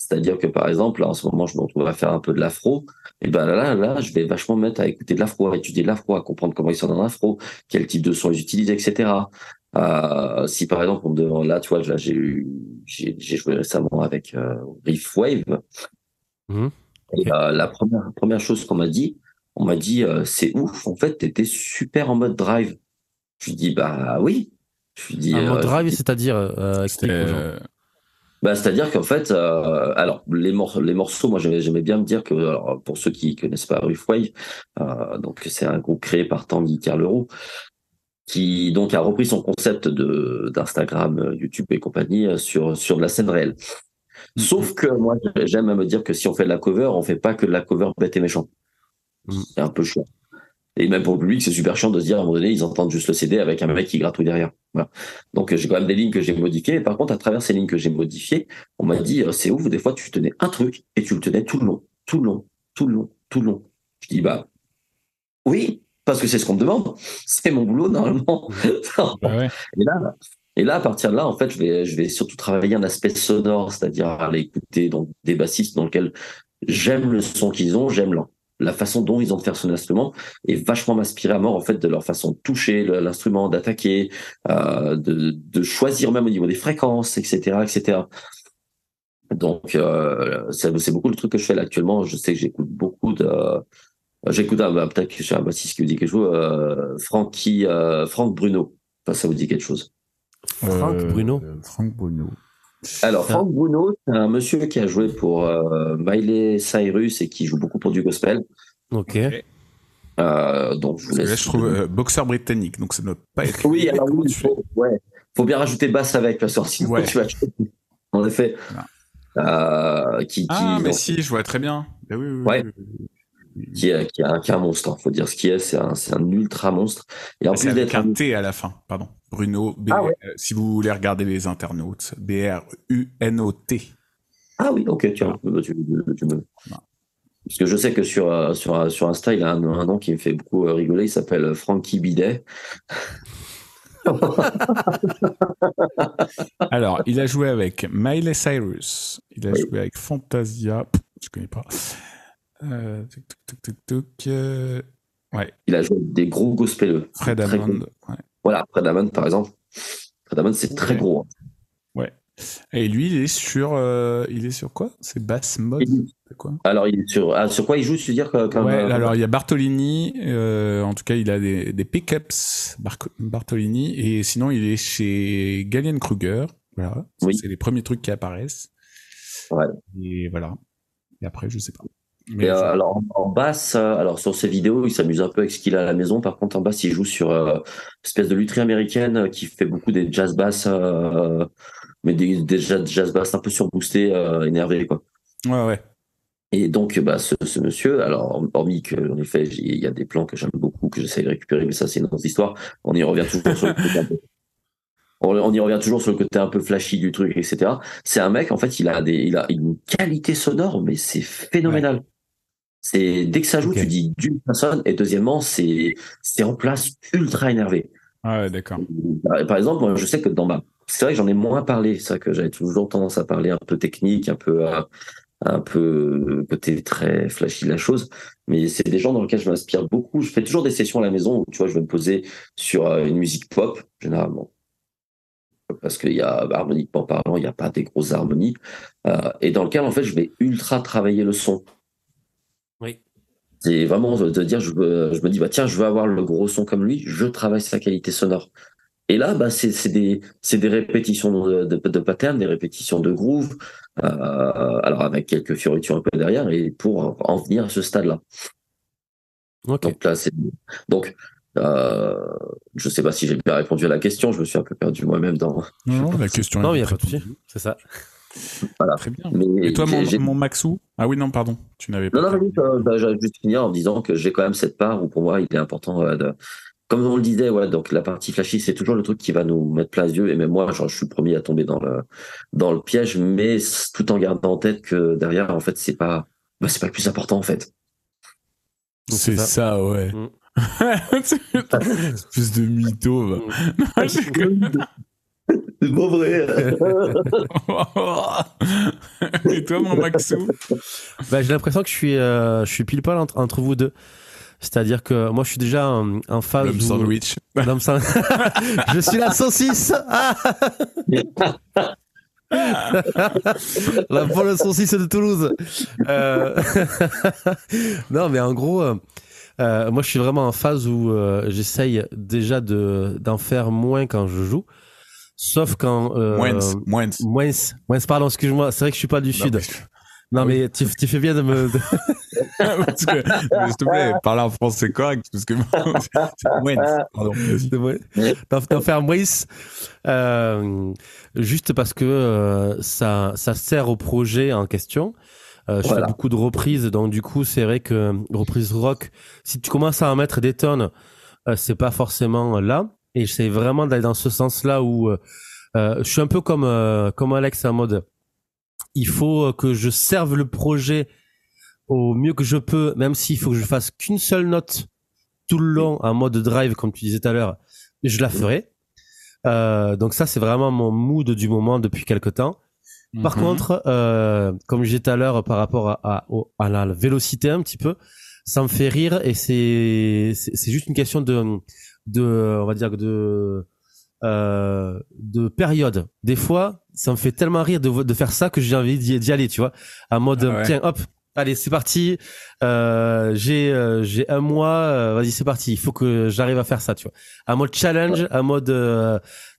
C'est-à-dire que par exemple, en ce moment, je me retrouve à faire un peu de l'afro. Et ben là, là, je vais vachement me mettre à écouter de l'afro, à étudier de l'afro, à comprendre comment ils sont dans l'afro, quel type de son ils utilisent, etc. Euh, si par exemple, on me là, tu vois, j'ai j'ai joué récemment avec euh, Riff Wave. Mmh. Et euh, la première, première chose qu'on m'a dit, on m'a dit euh, c'est ouf, en fait, t'étais super en mode drive. Je lui dis bah oui. Je lui dis. En mode euh, drive, c'est-à-dire bah, c'est-à-dire qu'en fait, alors les, les morceaux, moi j'aimais bien me dire que, alors, pour ceux qui connaissent pas Riffwave, euh, donc c'est un groupe créé par Tanguy Carleroux, qui donc a repris son concept de d'Instagram, YouTube et compagnie sur sur de la scène réelle. Mm. Sauf que moi, j'aime à me dire que si on fait de la cover, on fait pas que de la cover bête et méchant. Mm. C'est un peu chiant. Et même pour le public, c'est super chiant de se dire à un moment donné, ils entendent juste le CD avec un mec qui gratouille derrière. Voilà. Donc j'ai quand même des lignes que j'ai modifiées. par contre, à travers ces lignes que j'ai modifiées, on m'a dit euh, c'est ouf. Des fois, tu tenais un truc et tu le tenais tout le long, tout le long, tout le long, tout le long. Je dis bah oui, parce que c'est ce qu'on me demande. C'est mon boulot normalement. ouais. Et là, et là, à partir de là, en fait, je vais, je vais surtout travailler un aspect sonore, c'est-à-dire aller écouter donc des bassistes dans lesquels j'aime le son qu'ils ont, j'aime la, façon dont ils ont de faire son instrument et vachement m'inspirer à mort en fait de leur façon de toucher l'instrument, d'attaquer, euh, de, de, choisir même au niveau des fréquences, etc., etc. Donc, euh, c'est beaucoup le truc que je fais là actuellement. Je sais que j'écoute beaucoup de J'écoute ah, bah, peut-être que j'ai un bassiste qui vous dit quelque chose. Euh, Francky, euh, Franck Bruno. Enfin, ça vous dit quelque chose. Franck euh, Bruno. Franck Bruno. Alors, Franck Bruno, c'est un monsieur qui a joué pour euh, Miley Cyrus et qui joue beaucoup pour du gospel. Ok. Euh, donc, je vous laisse. Là, je trouve euh, boxeur britannique, donc ça ne doit pas être. Oui, alors oui, il faut, ouais. faut bien rajouter basse avec, parce que sinon ouais. tu vas. En effet. Euh, qui, qui, ah, mais si, je vois très bien. oui, oui, ouais. oui, qui est, qui, est un, qui est un monstre. Il faut dire ce qui est, c'est un, c'est un ultra monstre. Et en plus d'être un T à la fin, pardon. Bruno, B ah ouais. euh, si vous voulez regarder les internautes, B-R-U-N-O-T. Ah oui, ok, tiens, voilà. tu, tu, tu me... Parce que je sais que sur, euh, sur, euh, sur Insta, il a un, un nom qui me fait beaucoup rigoler, il s'appelle Frankie Bidet. Alors, il a joué avec Miley Cyrus, il a oui. joué avec Fantasia, je connais pas. Euh, euh, ouais. Il a joué des gros gospeleux. Fred Hammond. Ouais. Voilà, Fred Hammond, par exemple. Fred Hammond, c'est très gros. Hein. Ouais. Et lui, il est sur, euh, il est sur quoi? C'est bass mode quoi? Alors, il est sur, ah, sur quoi il joue Tu veux dire comme, ouais, Alors, il y a Bartolini. En tout cas, il a des, des pickups Bartolini. Et sinon, il est chez Galen Kruger. Voilà. Oui. C'est les premiers trucs qui apparaissent. Ouais. Et voilà. Et après, je sais pas. Mais euh, alors en, basse, euh, alors sur ses vidéos, il s'amuse un peu avec ce qu'il a à la maison. Par contre, en basse, il joue sur euh, une espèce de lutherie américaine euh, qui fait beaucoup des jazz basses, euh, mais des, des jazz basses un peu surboostés, euh, énervés quoi. Ouais ouais. Et donc, bah, ce, ce monsieur, alors hormis que en effet, il y a des plans que j'aime beaucoup coup que j'essaie de récupérer, mais ça c'est une autre histoire. On y revient toujours sur le côté un peu. On, y revient toujours sur le côté un peu flashy du truc, etc. C'est un mec, en fait, il a des, il a une qualité sonore, mais c'est phénoménal. C'est dès que ça joue, tu dis d'une personne, et deuxièmement, c'est c'est en place ultra énervé. Ah ouais, d'accord. Par exemple, moi, je sais que dans ma, c'est vrai que j'en ai moins parlé. C'est vrai que j'avais toujours tendance à parler un peu technique, un peu euh, un peu côté très flashy de la chose. Mais c'est des gens dans lesquels je m'inspire beaucoup. Je fais toujours des sessions à la maison où tu vois, je vais me poser sur euh, une musique pop généralement parce qu'il y a harmoniquement parlant, il n'y a pas des grosses harmonies, euh, et dans lequel en fait je vais ultra travailler le son. C'est vraiment de dire, je, je, me dis, bah tiens, je veux avoir le gros son comme lui, je travaille sa qualité sonore. Et là, bah, c'est des, des répétitions de, de, de patterns, des répétitions de groove, euh, alors avec quelques fioritures un peu derrière, et pour en venir à ce stade-là. Donc là, c'est donc euh, je sais pas si j'ai bien répondu à la question. Je me suis un peu perdu moi-même dans. Non, la question. Non, il n'y a pas de souci. C'est ça. Voilà. Très bien. Et toi, mon, mon, Maxou? Ah oui, non, pardon. Tu n'avais pas. Non, non, non, bah, j'allais juste finir en disant que j'ai quand même cette part où pour moi, il est important de, comme on le disait, ouais, donc la partie flashy, c'est toujours le truc qui va nous mettre plein yeux. Et même moi, genre, je suis le premier à tomber dans le dans le piège, mais tout en gardant en tête que derrière, en fait, c'est pas bah, c'est pas le plus important en fait. C'est ça. ouais. Mm. Espèce de mytho. Mm. C'est pas vrai. Et toi, mon Maxou bah, J'ai l'impression que je suis, euh, je suis pile poil entre, entre vous deux. C'est-à-dire que moi, je suis déjà en, phase. L'homme sandwich. je suis la saucisse. la bonne saucisse de Toulouse. Euh, non, mais en gros, euh, moi, je suis vraiment en phase où euh, j'essaye déjà de d'en faire moins quand je joue. Sauf quand. moins. Moins. Moins. Moins, pardon, excuse-moi. C'est vrai que je suis pas du Sud. Non, mais tu, tu, fais bien de me. parce que, s'il te plaît, parler en français correct, parce que moins. Pardon. D'en faire moins, euh, juste parce que euh, ça, ça sert au projet en question. Euh, je fais beaucoup de reprises, donc du coup, c'est vrai que reprise rock, si tu commences à en mettre des tonnes, euh, c'est pas forcément là. Et j'essaie vraiment d'aller dans ce sens-là où euh, je suis un peu comme comme Alex en mode il faut euh, que je serve le projet au mieux que je peux, même s'il faut que je fasse qu'une seule note tout le long en mode drive, comme tu disais tout à l'heure, je la ferai. Euh, donc ça, c'est vraiment mon mood du moment depuis quelque temps. Par mhm. contre, euh, comme je disais tout à l'heure par rapport à, à, la vélocité un petit peu, ça me fait rire et c'est c'est juste une question de de on va dire de euh, de période. Des fois, ça me fait tellement rire de, de faire ça que j'ai envie d'y aller, tu vois. En mode, ah tiens, hop, allez, c'est parti. Euh, j'ai euh, j'ai un mois, euh, vas-y, c'est parti. Il faut que j'arrive à faire ça, tu vois. Un mode challenge, un mode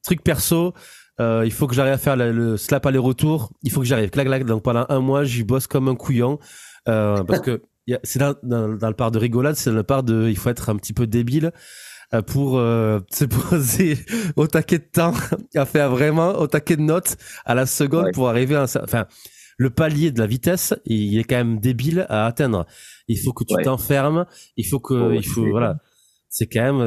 truc perso. il faut que j'arrive à faire le, slap aller-retour. Il faut que j'arrive. Clac, clac. Donc pendant un mois, j'y bosse comme un couillon parce que c'est dans, dans, dans, le part de rigolade, c'est le part de, il faut être un petit peu débile. Euh, pour euh, se poser au taquet de temps, à faire vraiment au taquet de notes à la seconde pour arriver à un... Enfin, le palier de la vitesse, il est quand même débile à atteindre. Il faut que tu t'enfermes, il faut que, oh, il faut, voilà. C'est quand même,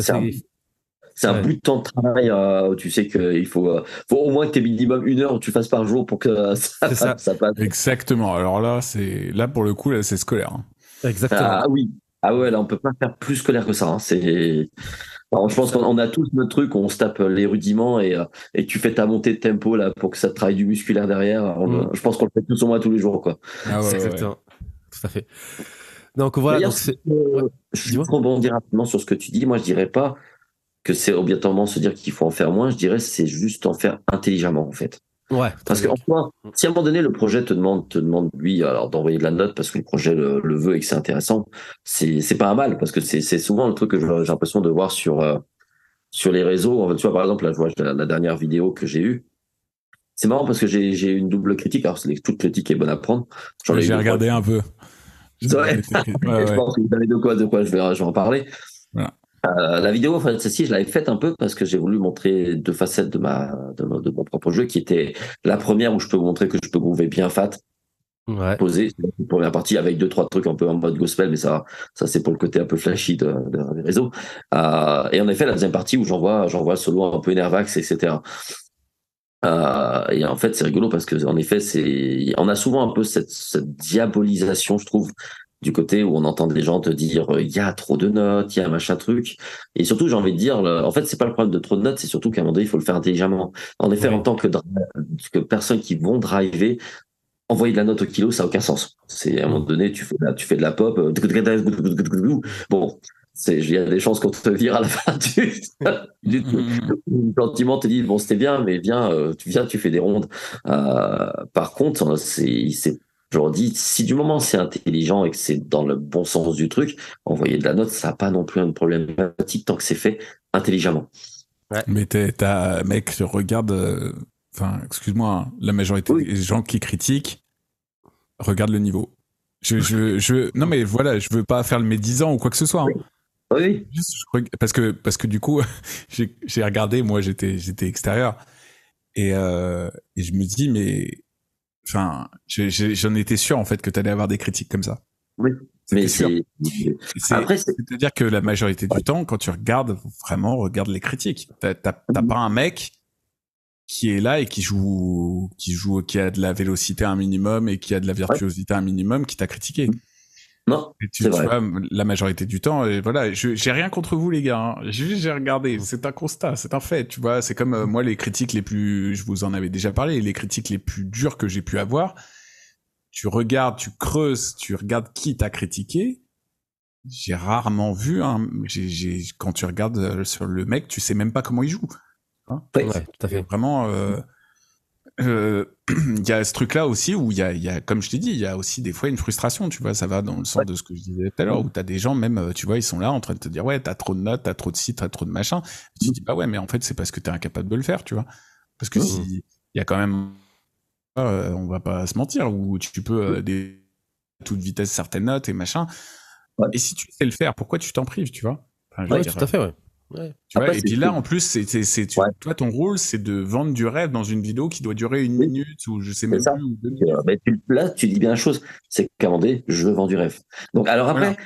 c'est un bout de temps de travail euh, où tu sais qu'il faut, faut au moins que tu aies minimum une heure où tu fasses par jour pour que ça, ça. passe. Exactement. Alors là, c'est là pour le coup, là, c'est scolaire. Hein. Exactement. Ah oui. Ah ouais, là, on peut pas faire plus scolaire que ça. Hein. C'est je pense qu'on a tous notre truc, on se tape les rudiments et, euh, et tu fais ta montée de tempo là pour que ça travaille du musculaire derrière. Mm. Je pense qu'on le fait tous au moins tous les jours. Quoi. Ah ouais, exactement. Tout à fait. Donc voilà. Donc euh, je rebondir rapidement sur ce que tu dis. Moi, je dirais pas que c'est obligatoirement se dire qu'il faut en faire moins. Je dirais c'est juste en faire intelligemment en fait. Ouais. Parce que mm. si à un moment donné le projet te demande, te demande lui alors d'envoyer de la note parce que le projet le, veut et que c'est intéressant, c'est c'est pas un mal parce que c'est c'est souvent le truc que j'ai l'impression de voir sur euh, sur les réseaux. Tu vois par exemple là je vois la, dernière vidéo que j'ai eue. C'est marrant parce que j'ai j'ai une double critique. Alors toute critique est bonne à prendre. J'ai regardé un peu. Ouais. je pense que vous savez de quoi de quoi je vais je vais en parler. Euh, la vidéo, en fait, celle-ci, je l'avais faite un peu parce que j'ai voulu montrer deux facettes de ma, de, mon propre jeu, qui était la première où je peux vous montrer que je peux groover bien fat. Ouais. Posé pour la partie avec deux trois trucs un peu en mode gospel, mais ça, ça c'est pour le côté un peu flashy de, des réseaux. Euh, et en effet, la deuxième partie où j'envoie, j'envoie le solo un peu énervax, etc. Euh, et en fait, c'est rigolo parce que en effet, c'est, on a souvent un peu cette, cette diabolisation, je trouve, du côté où on entend des gens te dire il y a trop de notes, il y a un machin truc. Et surtout, j'ai envie de dire, en fait, c'est pas le problème de trop de notes, c'est surtout qu'à un moment donné, il faut le faire intelligemment. En effet, en tant que, que personnes qui vont driver, envoyer de la note au kilo, ça n'a aucun sens. C'est à un moment donné, tu fais, de la, tu fais de la pop, bon, il y a des chances qu'on te vire à la fin du, du Le sentiment te dit bon c'était bien, mais viens, tu viens, tu fais des rondes. Euh, par contre, c'est, je leur dis, si du moment c'est intelligent et que c'est dans le bon sens du truc, envoyer de la note, ça n'a pas non plus un problématique tant que c'est fait intelligemment. Ouais. Mais t'as, mec, regarde, enfin, excuse-moi, hein, la majorité des gens qui critiquent, regarde le niveau. Je, je, je, non mais voilà, je veux pas faire le médisant ou quoi que ce soit. Hein. Oui. parce que parce que du coup, j'ai regardé, moi j'étais j'étais extérieur et, euh, et je me dis mais enfin j'en étais sûr en fait que tu allais avoir des critiques comme ça. Oui. Mais c'est après c'est-à-dire que la majorité du temps quand tu regardes vraiment regarde les critiques. T'as mm-hmm. pas un mec qui est là et qui joue, qui joue, qui a de la vélocité un minimum et qui a de la virtuosité un minimum, qui t'a critiqué. Non, tu, vois, la majorité du temps, et voilà, j'ai rien contre vous les gars. Hein. J'ai regardé, c'est un constat, c'est un fait. Tu vois, c'est comme euh, moi les critiques les plus, je vous en avais déjà parlé, les critiques les plus dures que j'ai pu avoir. Tu regardes, tu creuses, tu regardes qui t'a critiqué. J'ai rarement vu, hein, quand tu regardes euh, sur le mec, tu sais même pas comment il joue. Hein ouais, tout à fait. Vraiment, euh, euh, il y a ce truc-là aussi où il y a, y a, comme je t'ai dit, il y a aussi des fois une frustration, tu vois, ça va dans le sens de ce que je disais tout à l'heure, où t'as des gens même, euh, tu vois, ils sont là en train de te dire, ouais, t'as trop de notes, t'as trop de sites, t'as trop de machin. tu te dis, bah ouais, mais en fait, c'est parce que t'es incapable de le faire, tu vois. Parce que si, il y a quand même, on va pas se mentir, où tu, peux, des, à toute vitesse certaines notes et machin. Et si tu sais le faire, pourquoi tu t'en prives, tu vois? Enfin, Ouais, tout à fait, ouais. Tu vois, et puis là, en plus, c'est, c'est, c'est toi, ton rôle, c'est de vendre du rêve dans une vidéo qui doit durer une minute ou je sais même plus. Ou deux Mais tu, là, tu dis bien la chose, c'est qu'à je vends du rêve. Donc, alors après,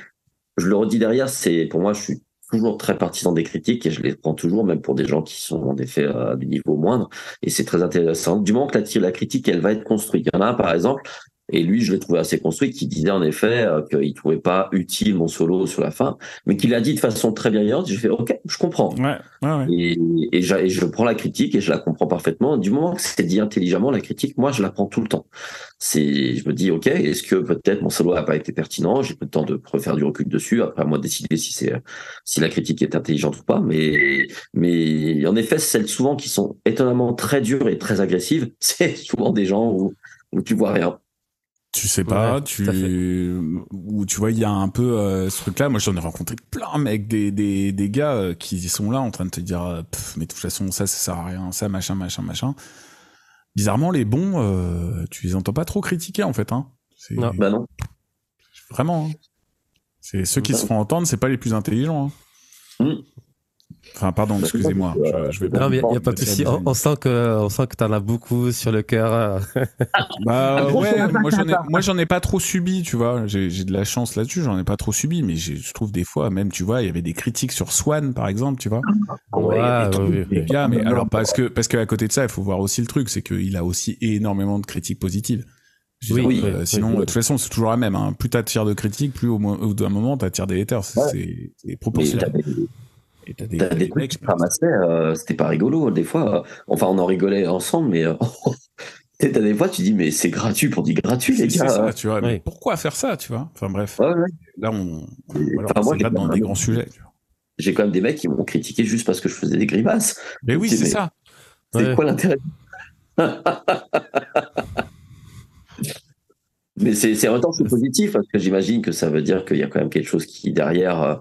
je le redis derrière, c'est pour moi, je suis toujours très partisan des critiques et je les prends toujours, même pour des gens qui sont en effet à du niveau moindre. Et c'est très intéressant. Du moment que la, la critique, elle va être construite. Il y en a par exemple, et lui, je l'ai trouvé assez construit, qui disait en effet euh, qu'il trouvait pas utile mon solo sur la fin, mais qu'il a dit de façon très bienveillante. J'ai fait OK, je comprends. Ouais, ouais, Et, et, je prends la critique et je la comprends parfaitement. Du moment que c'est dit intelligemment, la critique, moi, je la prends tout le temps. C'est, je me dis OK, est-ce que peut-être mon solo n'a pas été pertinent? J'ai pas le temps de refaire du recul dessus. Après, à moi de décider si c'est si la critique est intelligente ou pas. Mais mais en effet, celles souvent qui sont étonnamment très dures et très agressives, c'est souvent des gens où où tu vois rien. Tu sais pas, tu ou tu vois il y a un peu euh, ce truc là. Moi j'en ai rencontré plein mec des des des gars euh, qui sont là en train de te dire euh, mais de toute façon ça ça sert à rien, ça machin machin machin. Bizarrement les bons tu les entends pas trop critiquer en fait hein. Non, bah non. Vraiment. Hein. C'est ceux qui se font entendre, c'est pas les plus intelligents. Hein. Mmh. Enfin, pardon, excusez-moi. Je, vais Non, mais il n'y a, pas de souci. On, sent que, on sent que t'en as beaucoup sur le cœur. bah ouais, moi j'en ai, moi j'en ai pas trop subi, tu vois. J'ai, j'ai de la chance là-dessus, j'en ai pas trop subi, mais je trouve des fois, même, tu vois, il y avait des critiques sur Swan, par exemple, tu vois. Ouais, ouais, ouais, gars, mais alors parce que, parce qu'à côté de ça, il faut voir aussi le truc, c'est qu'il a aussi énormément de critiques positives. Oui, oui, euh, sinon, de toute façon, c'est toujours la même. Hein. Plus t'attires de critiques, plus au, au d'un moment t'attires des haters. C'est, c'est proportionnel. T'as des, des trucs qui ramassaient, euh, c'était pas rigolo. Des fois, enfin, on en rigolait ensemble, mais euh, t'as des fois, tu dis, mais c'est gratuit pour dire gratuit, les gars. Ça, tu vois, mais pourquoi faire ça, tu vois? Enfin, bref. Là, on, voilà, moi, dans des grands sujets. J'ai quand même des mecs qui m'ont critiqué juste parce que je faisais des grimaces. Mais oui, c'est ça. C'est quoi l'intérêt? Mais c'est en même temps c'est positif parce que j'imagine que ça veut dire qu'il y a quand même quelque chose qui derrière euh,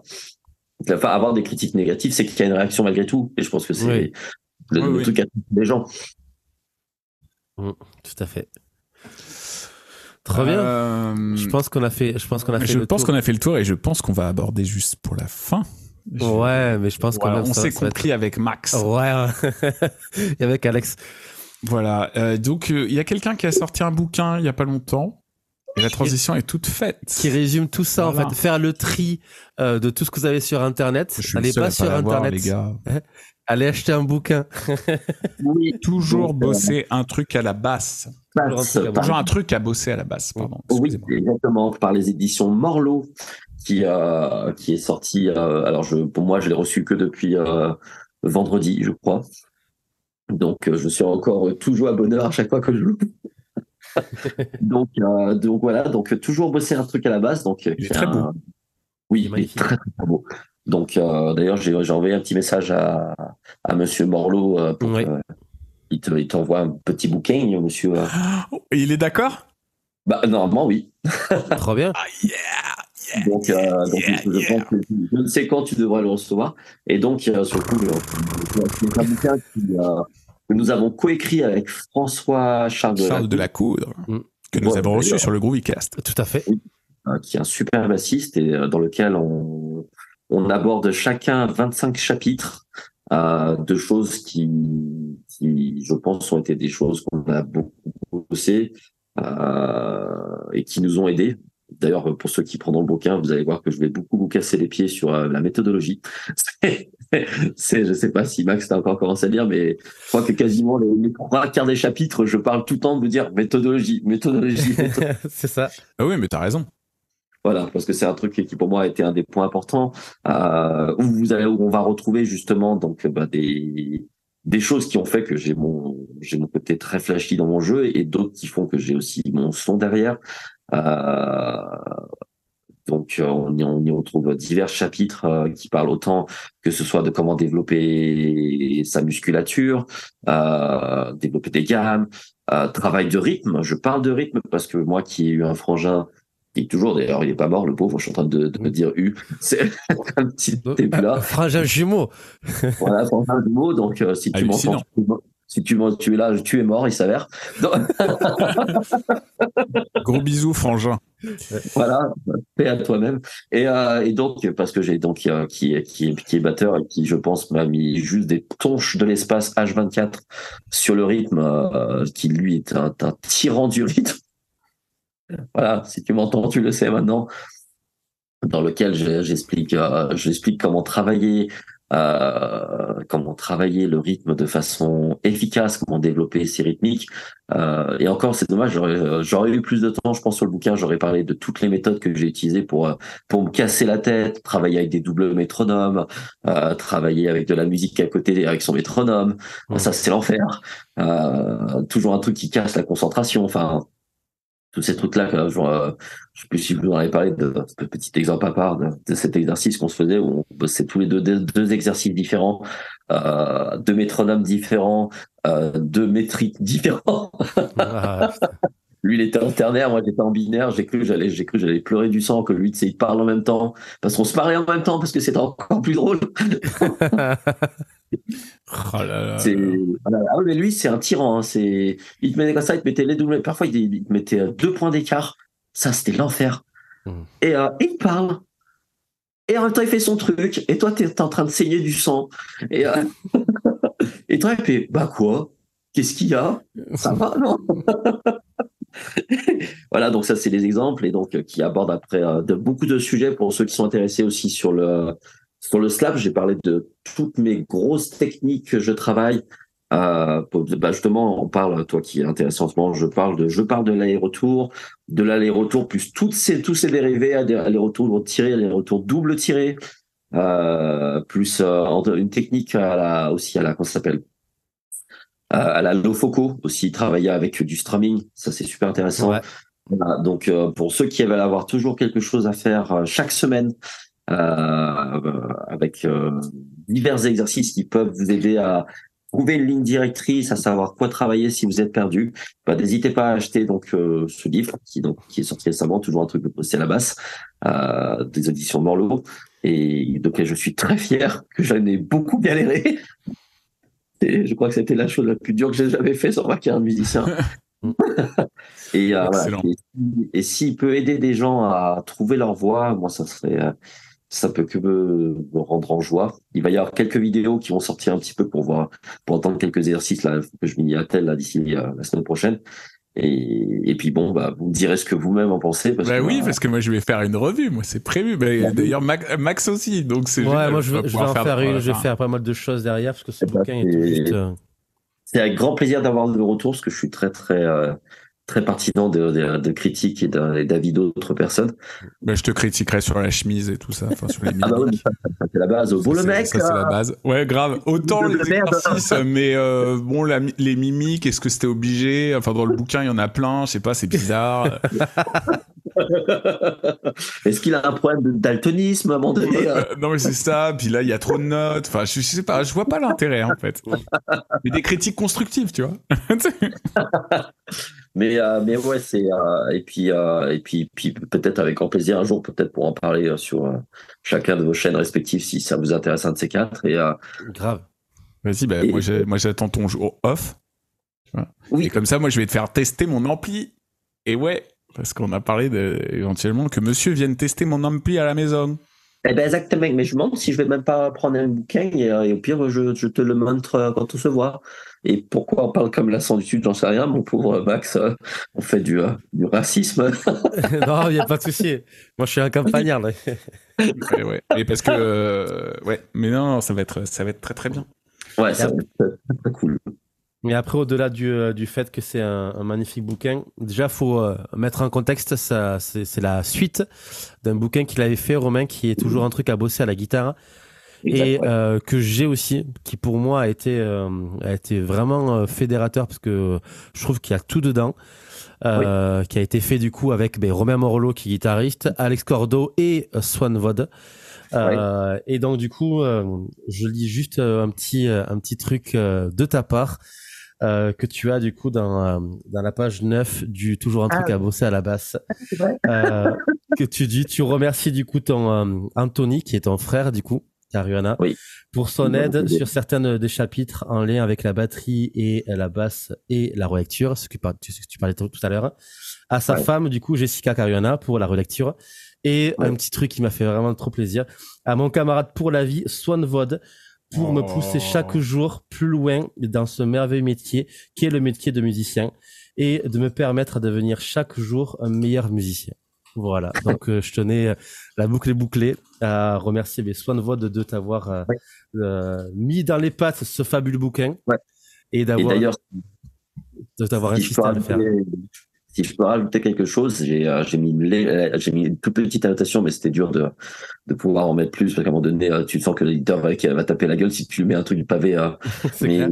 Enfin, avoir des critiques négatives, c'est qu'il y a une réaction malgré tout. Et je pense que c'est le, truc à des gens. Mm, tout à fait. Très bien. Euh, je pense qu'on a fait. Je pense qu'on a fait. Je pense qu'on a fait le tour et je pense qu'on va aborder juste pour la fin. Ouais, mais je pense qu'on on s'est compris avec Max. Ouais, et avec Alex. Voilà. Euh, donc, euh, il y a quelqu'un qui a sorti un bouquin il y a pas longtemps Et la transition est toute faite. Qui résume tout ça, en fait. Faire le tri euh, de tout ce que vous avez sur Internet. Je Allez pas sur Internet. les gars. Allez acheter un bouquin. Oui, Toujours euh, bosser un truc à la basse. passe Toujours un truc à par- Toujours un truc à bosser à la basse, pardon. Oui, exactement, par les éditions Morlot, qui, euh, qui est sorti. euh, alors, je, pour moi, je l'ai reçu que depuis euh, vendredi, je crois. Donc, euh, je suis encore toujours à bonheur à chaque fois que je l'ouvre. Donc, euh, donc voilà, donc euh, toujours bosser un truc à la base. Donc, euh, Il est très un- beau. Oui, Il est il est magnifique. très très beau. Donc, euh, d'ailleurs, j'ai envoyé un petit message à, à Monsieur Morlot euh, pour Oui. qu'il te- il t'envoie un petit bouquin, Monsieur. euh. Et il est d'accord Bah, normalement, oui. Trop bien. Ah yeah Donc, euh, donc yeah, je yeah. pense que je ne sais quand tu devrais le recevoir. Et donc, euh, surtout, euh, c'est un bouquin qui, euh, que nous avons coécrit avec François Charles, Charles de la Coudre, Mm. que nous Ouais, avons reçu sur le Groovycast. Tout à fait. euh, qui est un super bassiste et euh, dans lequel on, on aborde chacun 25 chapitres euh, de choses qui, qui, je pense, ont été des choses qu'on a beaucoup bossé euh, et qui nous ont aidés. D'ailleurs, pour ceux qui prendront le bouquin, vous allez voir que je vais beaucoup vous casser les pieds sur euh, la méthodologie. C'est, je sais pas si Max t'a encore commencé à dire, mais je crois que quasiment les, les trois quarts des chapitres, je parle tout le temps de vous dire méthodologie, méthodologie, méthodologie. c'est ça. Ah oui, mais t'as raison. Voilà, parce que c'est un truc qui pour moi a été un des points importants euh, où vous allez, où on va retrouver justement donc bah, des des choses qui ont fait que j'ai mon j'ai mon côté très flashy dans mon jeu et d'autres qui font que j'ai aussi mon son derrière. Euh, donc euh, on y, on y retrouve divers chapitres euh, qui parlent autant que ce soit de comment développer sa musculature, euh, développer des gammes, euh, travail de rythme. Je parle de rythme parce que moi qui ai eu un frangin qui est toujours d'ailleurs il est pas mort le pauvre, je suis en train de, de me dire U, c'est un petit début là. Frangin jumeau. Voilà, frangin mot. Donc euh, si tu m'entends, si tu, m'en- tu es là, tu es mort, il s'avère. Gros bisous, frangin. Voilà, paix à toi-même. Et, euh, et donc, parce que j'ai donc euh, qui, qui, qui est batteur et qui, je pense, m'a mis juste des tonches de l'espace H24 sur le rythme, euh, qui lui est un, un tyran du rythme. Voilà, si tu m'entends, tu le sais maintenant. Dans lequel je- j'explique, j'explique comment travailler, euh, comment travailler le rythme de façon efficace, comment développer ses rythmiques. Euh, et encore, c'est dommage, j'aurais, j'aurais eu plus de temps, je pense, sur le bouquin, j'aurais parlé de toutes les méthodes que j'ai utilisées pour, euh, pour me casser la tête, travailler avec des doubles métronomes, euh, travailler avec de la musique à côté avec son métronome. Mhm. Ça, c'est l'enfer. Euh, toujours un truc qui casse la concentration. Enfin, tous ces trucs-là, genre, euh, je sais plus si vous en avez parlé de, de petit exemple à part de, de cet exercice qu'on se faisait où on bossait tous les deux deux, deux exercices différents, euh, deux métronomes différents, euh, deux métriques différents. Ah. Lui, il était en ternaire, moi j'étais en binaire. J'ai cru que j'allais, j'ai cru j'allais pleurer du sang. Que lui, tu sais, il parle en même temps parce qu'on se parlait en même temps parce que c'était encore plus drôle. Oh là là. Ah mais lui, c'est un tyran. hein. C'est il te mettait comme ça, il te mettait les doubles. Parfois, il, te mettait euh, deux points d'écart. Ça, c'était l'enfer. Mhm. Et euh, il parle. Et en même temps, il fait son truc. Et toi, t'es es en train de saigner du sang. Et euh, et toi, il fait bah quoi? Qu'est-ce qu'il y a? Ça va non? Voilà, donc ça, c'est des exemples et donc euh, qui abordent après de beaucoup de sujets pour ceux qui sont intéressés aussi sur le sur le slap. J'ai parlé de toutes mes grosses techniques que je travaille. Euh, bah justement, on parle, toi qui es intéressé en ce moment, je parle de, je parle de l'aller-retour, de l'aller-retour plus toutes ces, tous ces dérivés, aller-retour tiré, aller-retour double tiré, euh, plus euh, une technique à la, aussi à la, comment ça s'appelle, à, à la Lofoco aussi, travailler avec du strumming, ça c'est super intéressant. Ouais. Voilà, donc euh, pour ceux qui veulent avoir toujours quelque chose à faire euh, chaque semaine, euh, euh, avec euh, divers exercices qui peuvent vous aider à trouver une ligne directrice, à savoir quoi travailler si vous êtes perdu, bah, n'hésitez pas à acheter donc euh, ce livre qui donc qui est sorti récemment, toujours un truc de poster à la basse, euh, des éditions Morlot, et donc je suis très fier que j'en ai beaucoup galéré. Et je crois que c'était la chose la plus dure que j'ai jamais fait sur ma carrière de musicien. et, euh, et, et s'il peut aider des gens à trouver leur voix, moi ça serait euh, ça peut que me, me rendre en joie. Il va y avoir quelques vidéos qui vont sortir un petit peu pour voir, pour entendre quelques exercices là, faut que je m'y attelle là d'ici euh, la semaine prochaine. Et, et, puis bon, bah, vous me direz ce que vous-même en pensez. Parce bah oui, parce que moi je vais faire une revue, moi c'est prévu. Bah, D'ailleurs Max, aussi, donc c'est. Ouais, moi je vais, en faire, une, je vais faire pas mal de choses derrière parce que ce bouquin est, juste. Euh, c'est avec grand plaisir d'avoir de retour parce que je suis très très euh, très partisan de, de, de critiques et d'avis d'autres personnes. Ben, je te critiquerai sur la chemise et tout ça, enfin sur les Ah bah oui, c'est la base. Bon le mec. Ça c'est la base. Ouais, grave. Autant les exercices, mais euh, bon la, les mimiques, est-ce que c'était obligé? Enfin dans le bouquin il y en a plein, je sais pas, c'est bizarre. Est-ce qu'il a un problème de daltonisme à un moment donné euh, Non mais c'est ça. Puis là il y a trop de notes. Enfin je, je sais pas, je vois pas l'intérêt en fait. Mais des critiques constructives, tu vois. Mais, euh, mais ouais, c'est. Euh, et puis, euh, et puis, puis peut-être avec grand plaisir un jour, peut-être pour en parler sur chacun de vos chaînes respectives si ça vous intéresse un de ces quatre. Et, Grave. Vas-y, bah, moi j'attends ton jour off. Oui. Et comme ça, moi je vais te faire tester mon ampli. Et ouais, parce qu'on a parlé de, éventuellement que monsieur vienne tester mon ampli à la maison. Eh ben exactement, mais je me demande si je vais même pas prendre un bouquin et, au pire je, je, te le montre quand on se voit. Et pourquoi on parle comme l'accent du Sud, j'en sais rien, mon pauvre Max, euh, on fait du, euh, du racisme. non, il n'y a pas de souci. Moi, je suis un campagnard. ouais, ouais. Et parce que, euh, ouais, mais non, ça va être, ça va être très très bien. Ouais, ça va être très, cool. Mais après, au-delà du, du, fait que c'est un, magnifique bouquin, déjà, faut mettre en contexte, ça, c'est la suite d'un bouquin qu'il avait fait, Romain, qui est toujours un truc à bosser à la guitare et euh, que j'ai aussi, qui pour moi a été, euh, a été vraiment euh, fédérateur parce que je trouve qu'il y a tout dedans. Euh, qui a été fait du coup avec ben, Romain Morello qui est guitariste, Alex Cordo et Swan Vod. Euh, et donc du coup, je lis juste un petit un petit truc de ta part que tu as du coup dans dans la page 9 du toujours un truc ah. à bosser à la basse. que tu dis, tu remercies du coup ton Anthony qui est ton frère du coup Caruana, pour son aide sur certains des chapitres en lien avec la batterie et la basse et la relecture, ce que tu, parlais tout à l'heure. À sa femme, du coup, Jessica Caruana, pour la relecture. Et un petit truc qui m'a fait vraiment trop plaisir. À mon camarade pour la vie, Swan Vod, pour me pousser chaque oh. jour plus loin dans ce merveilleux métier qui est le métier de musicien et de me permettre de devenir chaque jour un meilleur musicien. Voilà. Donc, euh, je tenais euh, la boucle est bouclée à remercier mes soins de voix de, t'avoir euh, mis dans les pattes ce fabuleux bouquin et d'avoir de t'avoir insisté à le faire. Si je peux rajouter quelque chose, j'ai mis, mis une toute petite annotation, mais c'était dur de, de pouvoir en mettre plus parce qu'à un moment donné, tu sens que l'éditeur va, va taper la gueule si tu lui mets un truc du pavé. mais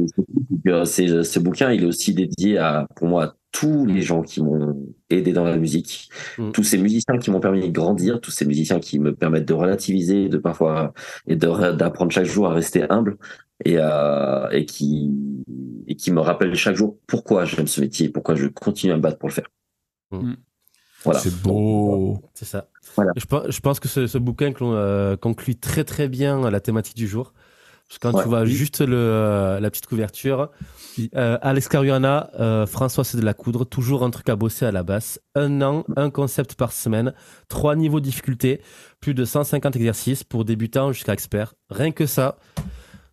ce bouquin, il est aussi dédié à, pour moi, tous les gens qui m'ont aidé dans la musique, mm. tous ces musiciens qui m'ont permis de grandir, tous ces musiciens qui me permettent de relativiser, de parfois et d'apprendre chaque jour à rester humble et, et qui et qui me rappellent chaque jour pourquoi j'aime ce métier, pourquoi je continue à me battre pour le faire. Mm. Mm. Voilà. C'est beau. C'est ça. Voilà. Je, pense que ce, bouquin euh, conclut très très bien la thématique du jour. Parce que quand tu vois juste le, euh, la petite couverture, euh, Alex Caruana, euh, François c'est de la coudre, toujours un truc à bosser à la basse, un an, un concept par semaine, trois niveaux de difficulté, plus de 150 exercices pour débutants jusqu'à experts. Rien que ça,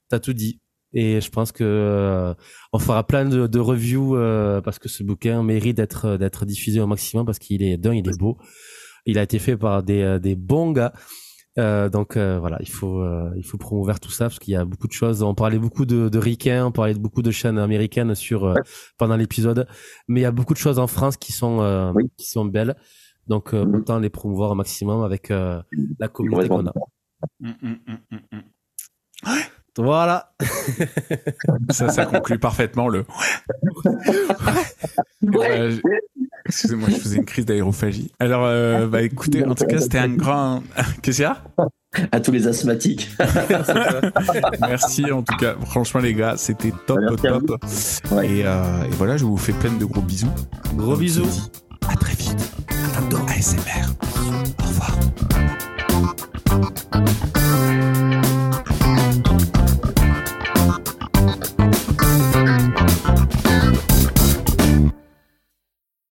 t'as tout dit. Et je pense que euh, on fera plein de, de reviews parce que ce bouquin mérite d'être d'être diffusé au maximum parce qu'il est d'un, il est beau. Il a été fait par des, des bons gars. Euh, donc euh, voilà, il faut euh, il faut promouvoir tout ça parce qu'il y a beaucoup de choses. On parlait beaucoup de, de Ricain, on parlait de beaucoup de chaînes américaines sur pendant l'épisode, mais il y a beaucoup de choses en France qui sont qui sont belles. Donc mm-hmm. autant les promouvoir au maximum avec la communauté qu'on a. Mm, mm, voilà. ça, ça conclut parfaitement le. Ouais. Excusez-moi, je faisais une crise d'aérophagie. Alors, euh, bah écoutez, en tout cas, c'était un grand. Qu'est-ce qu'il y a? À tous les asthmatiques. Merci en tout cas. Franchement, les gars, c'était top, top. Et, euh, et, voilà, je vous fais plein de gros bisous. Gros bisous. À très vite. À ASMR. Au revoir.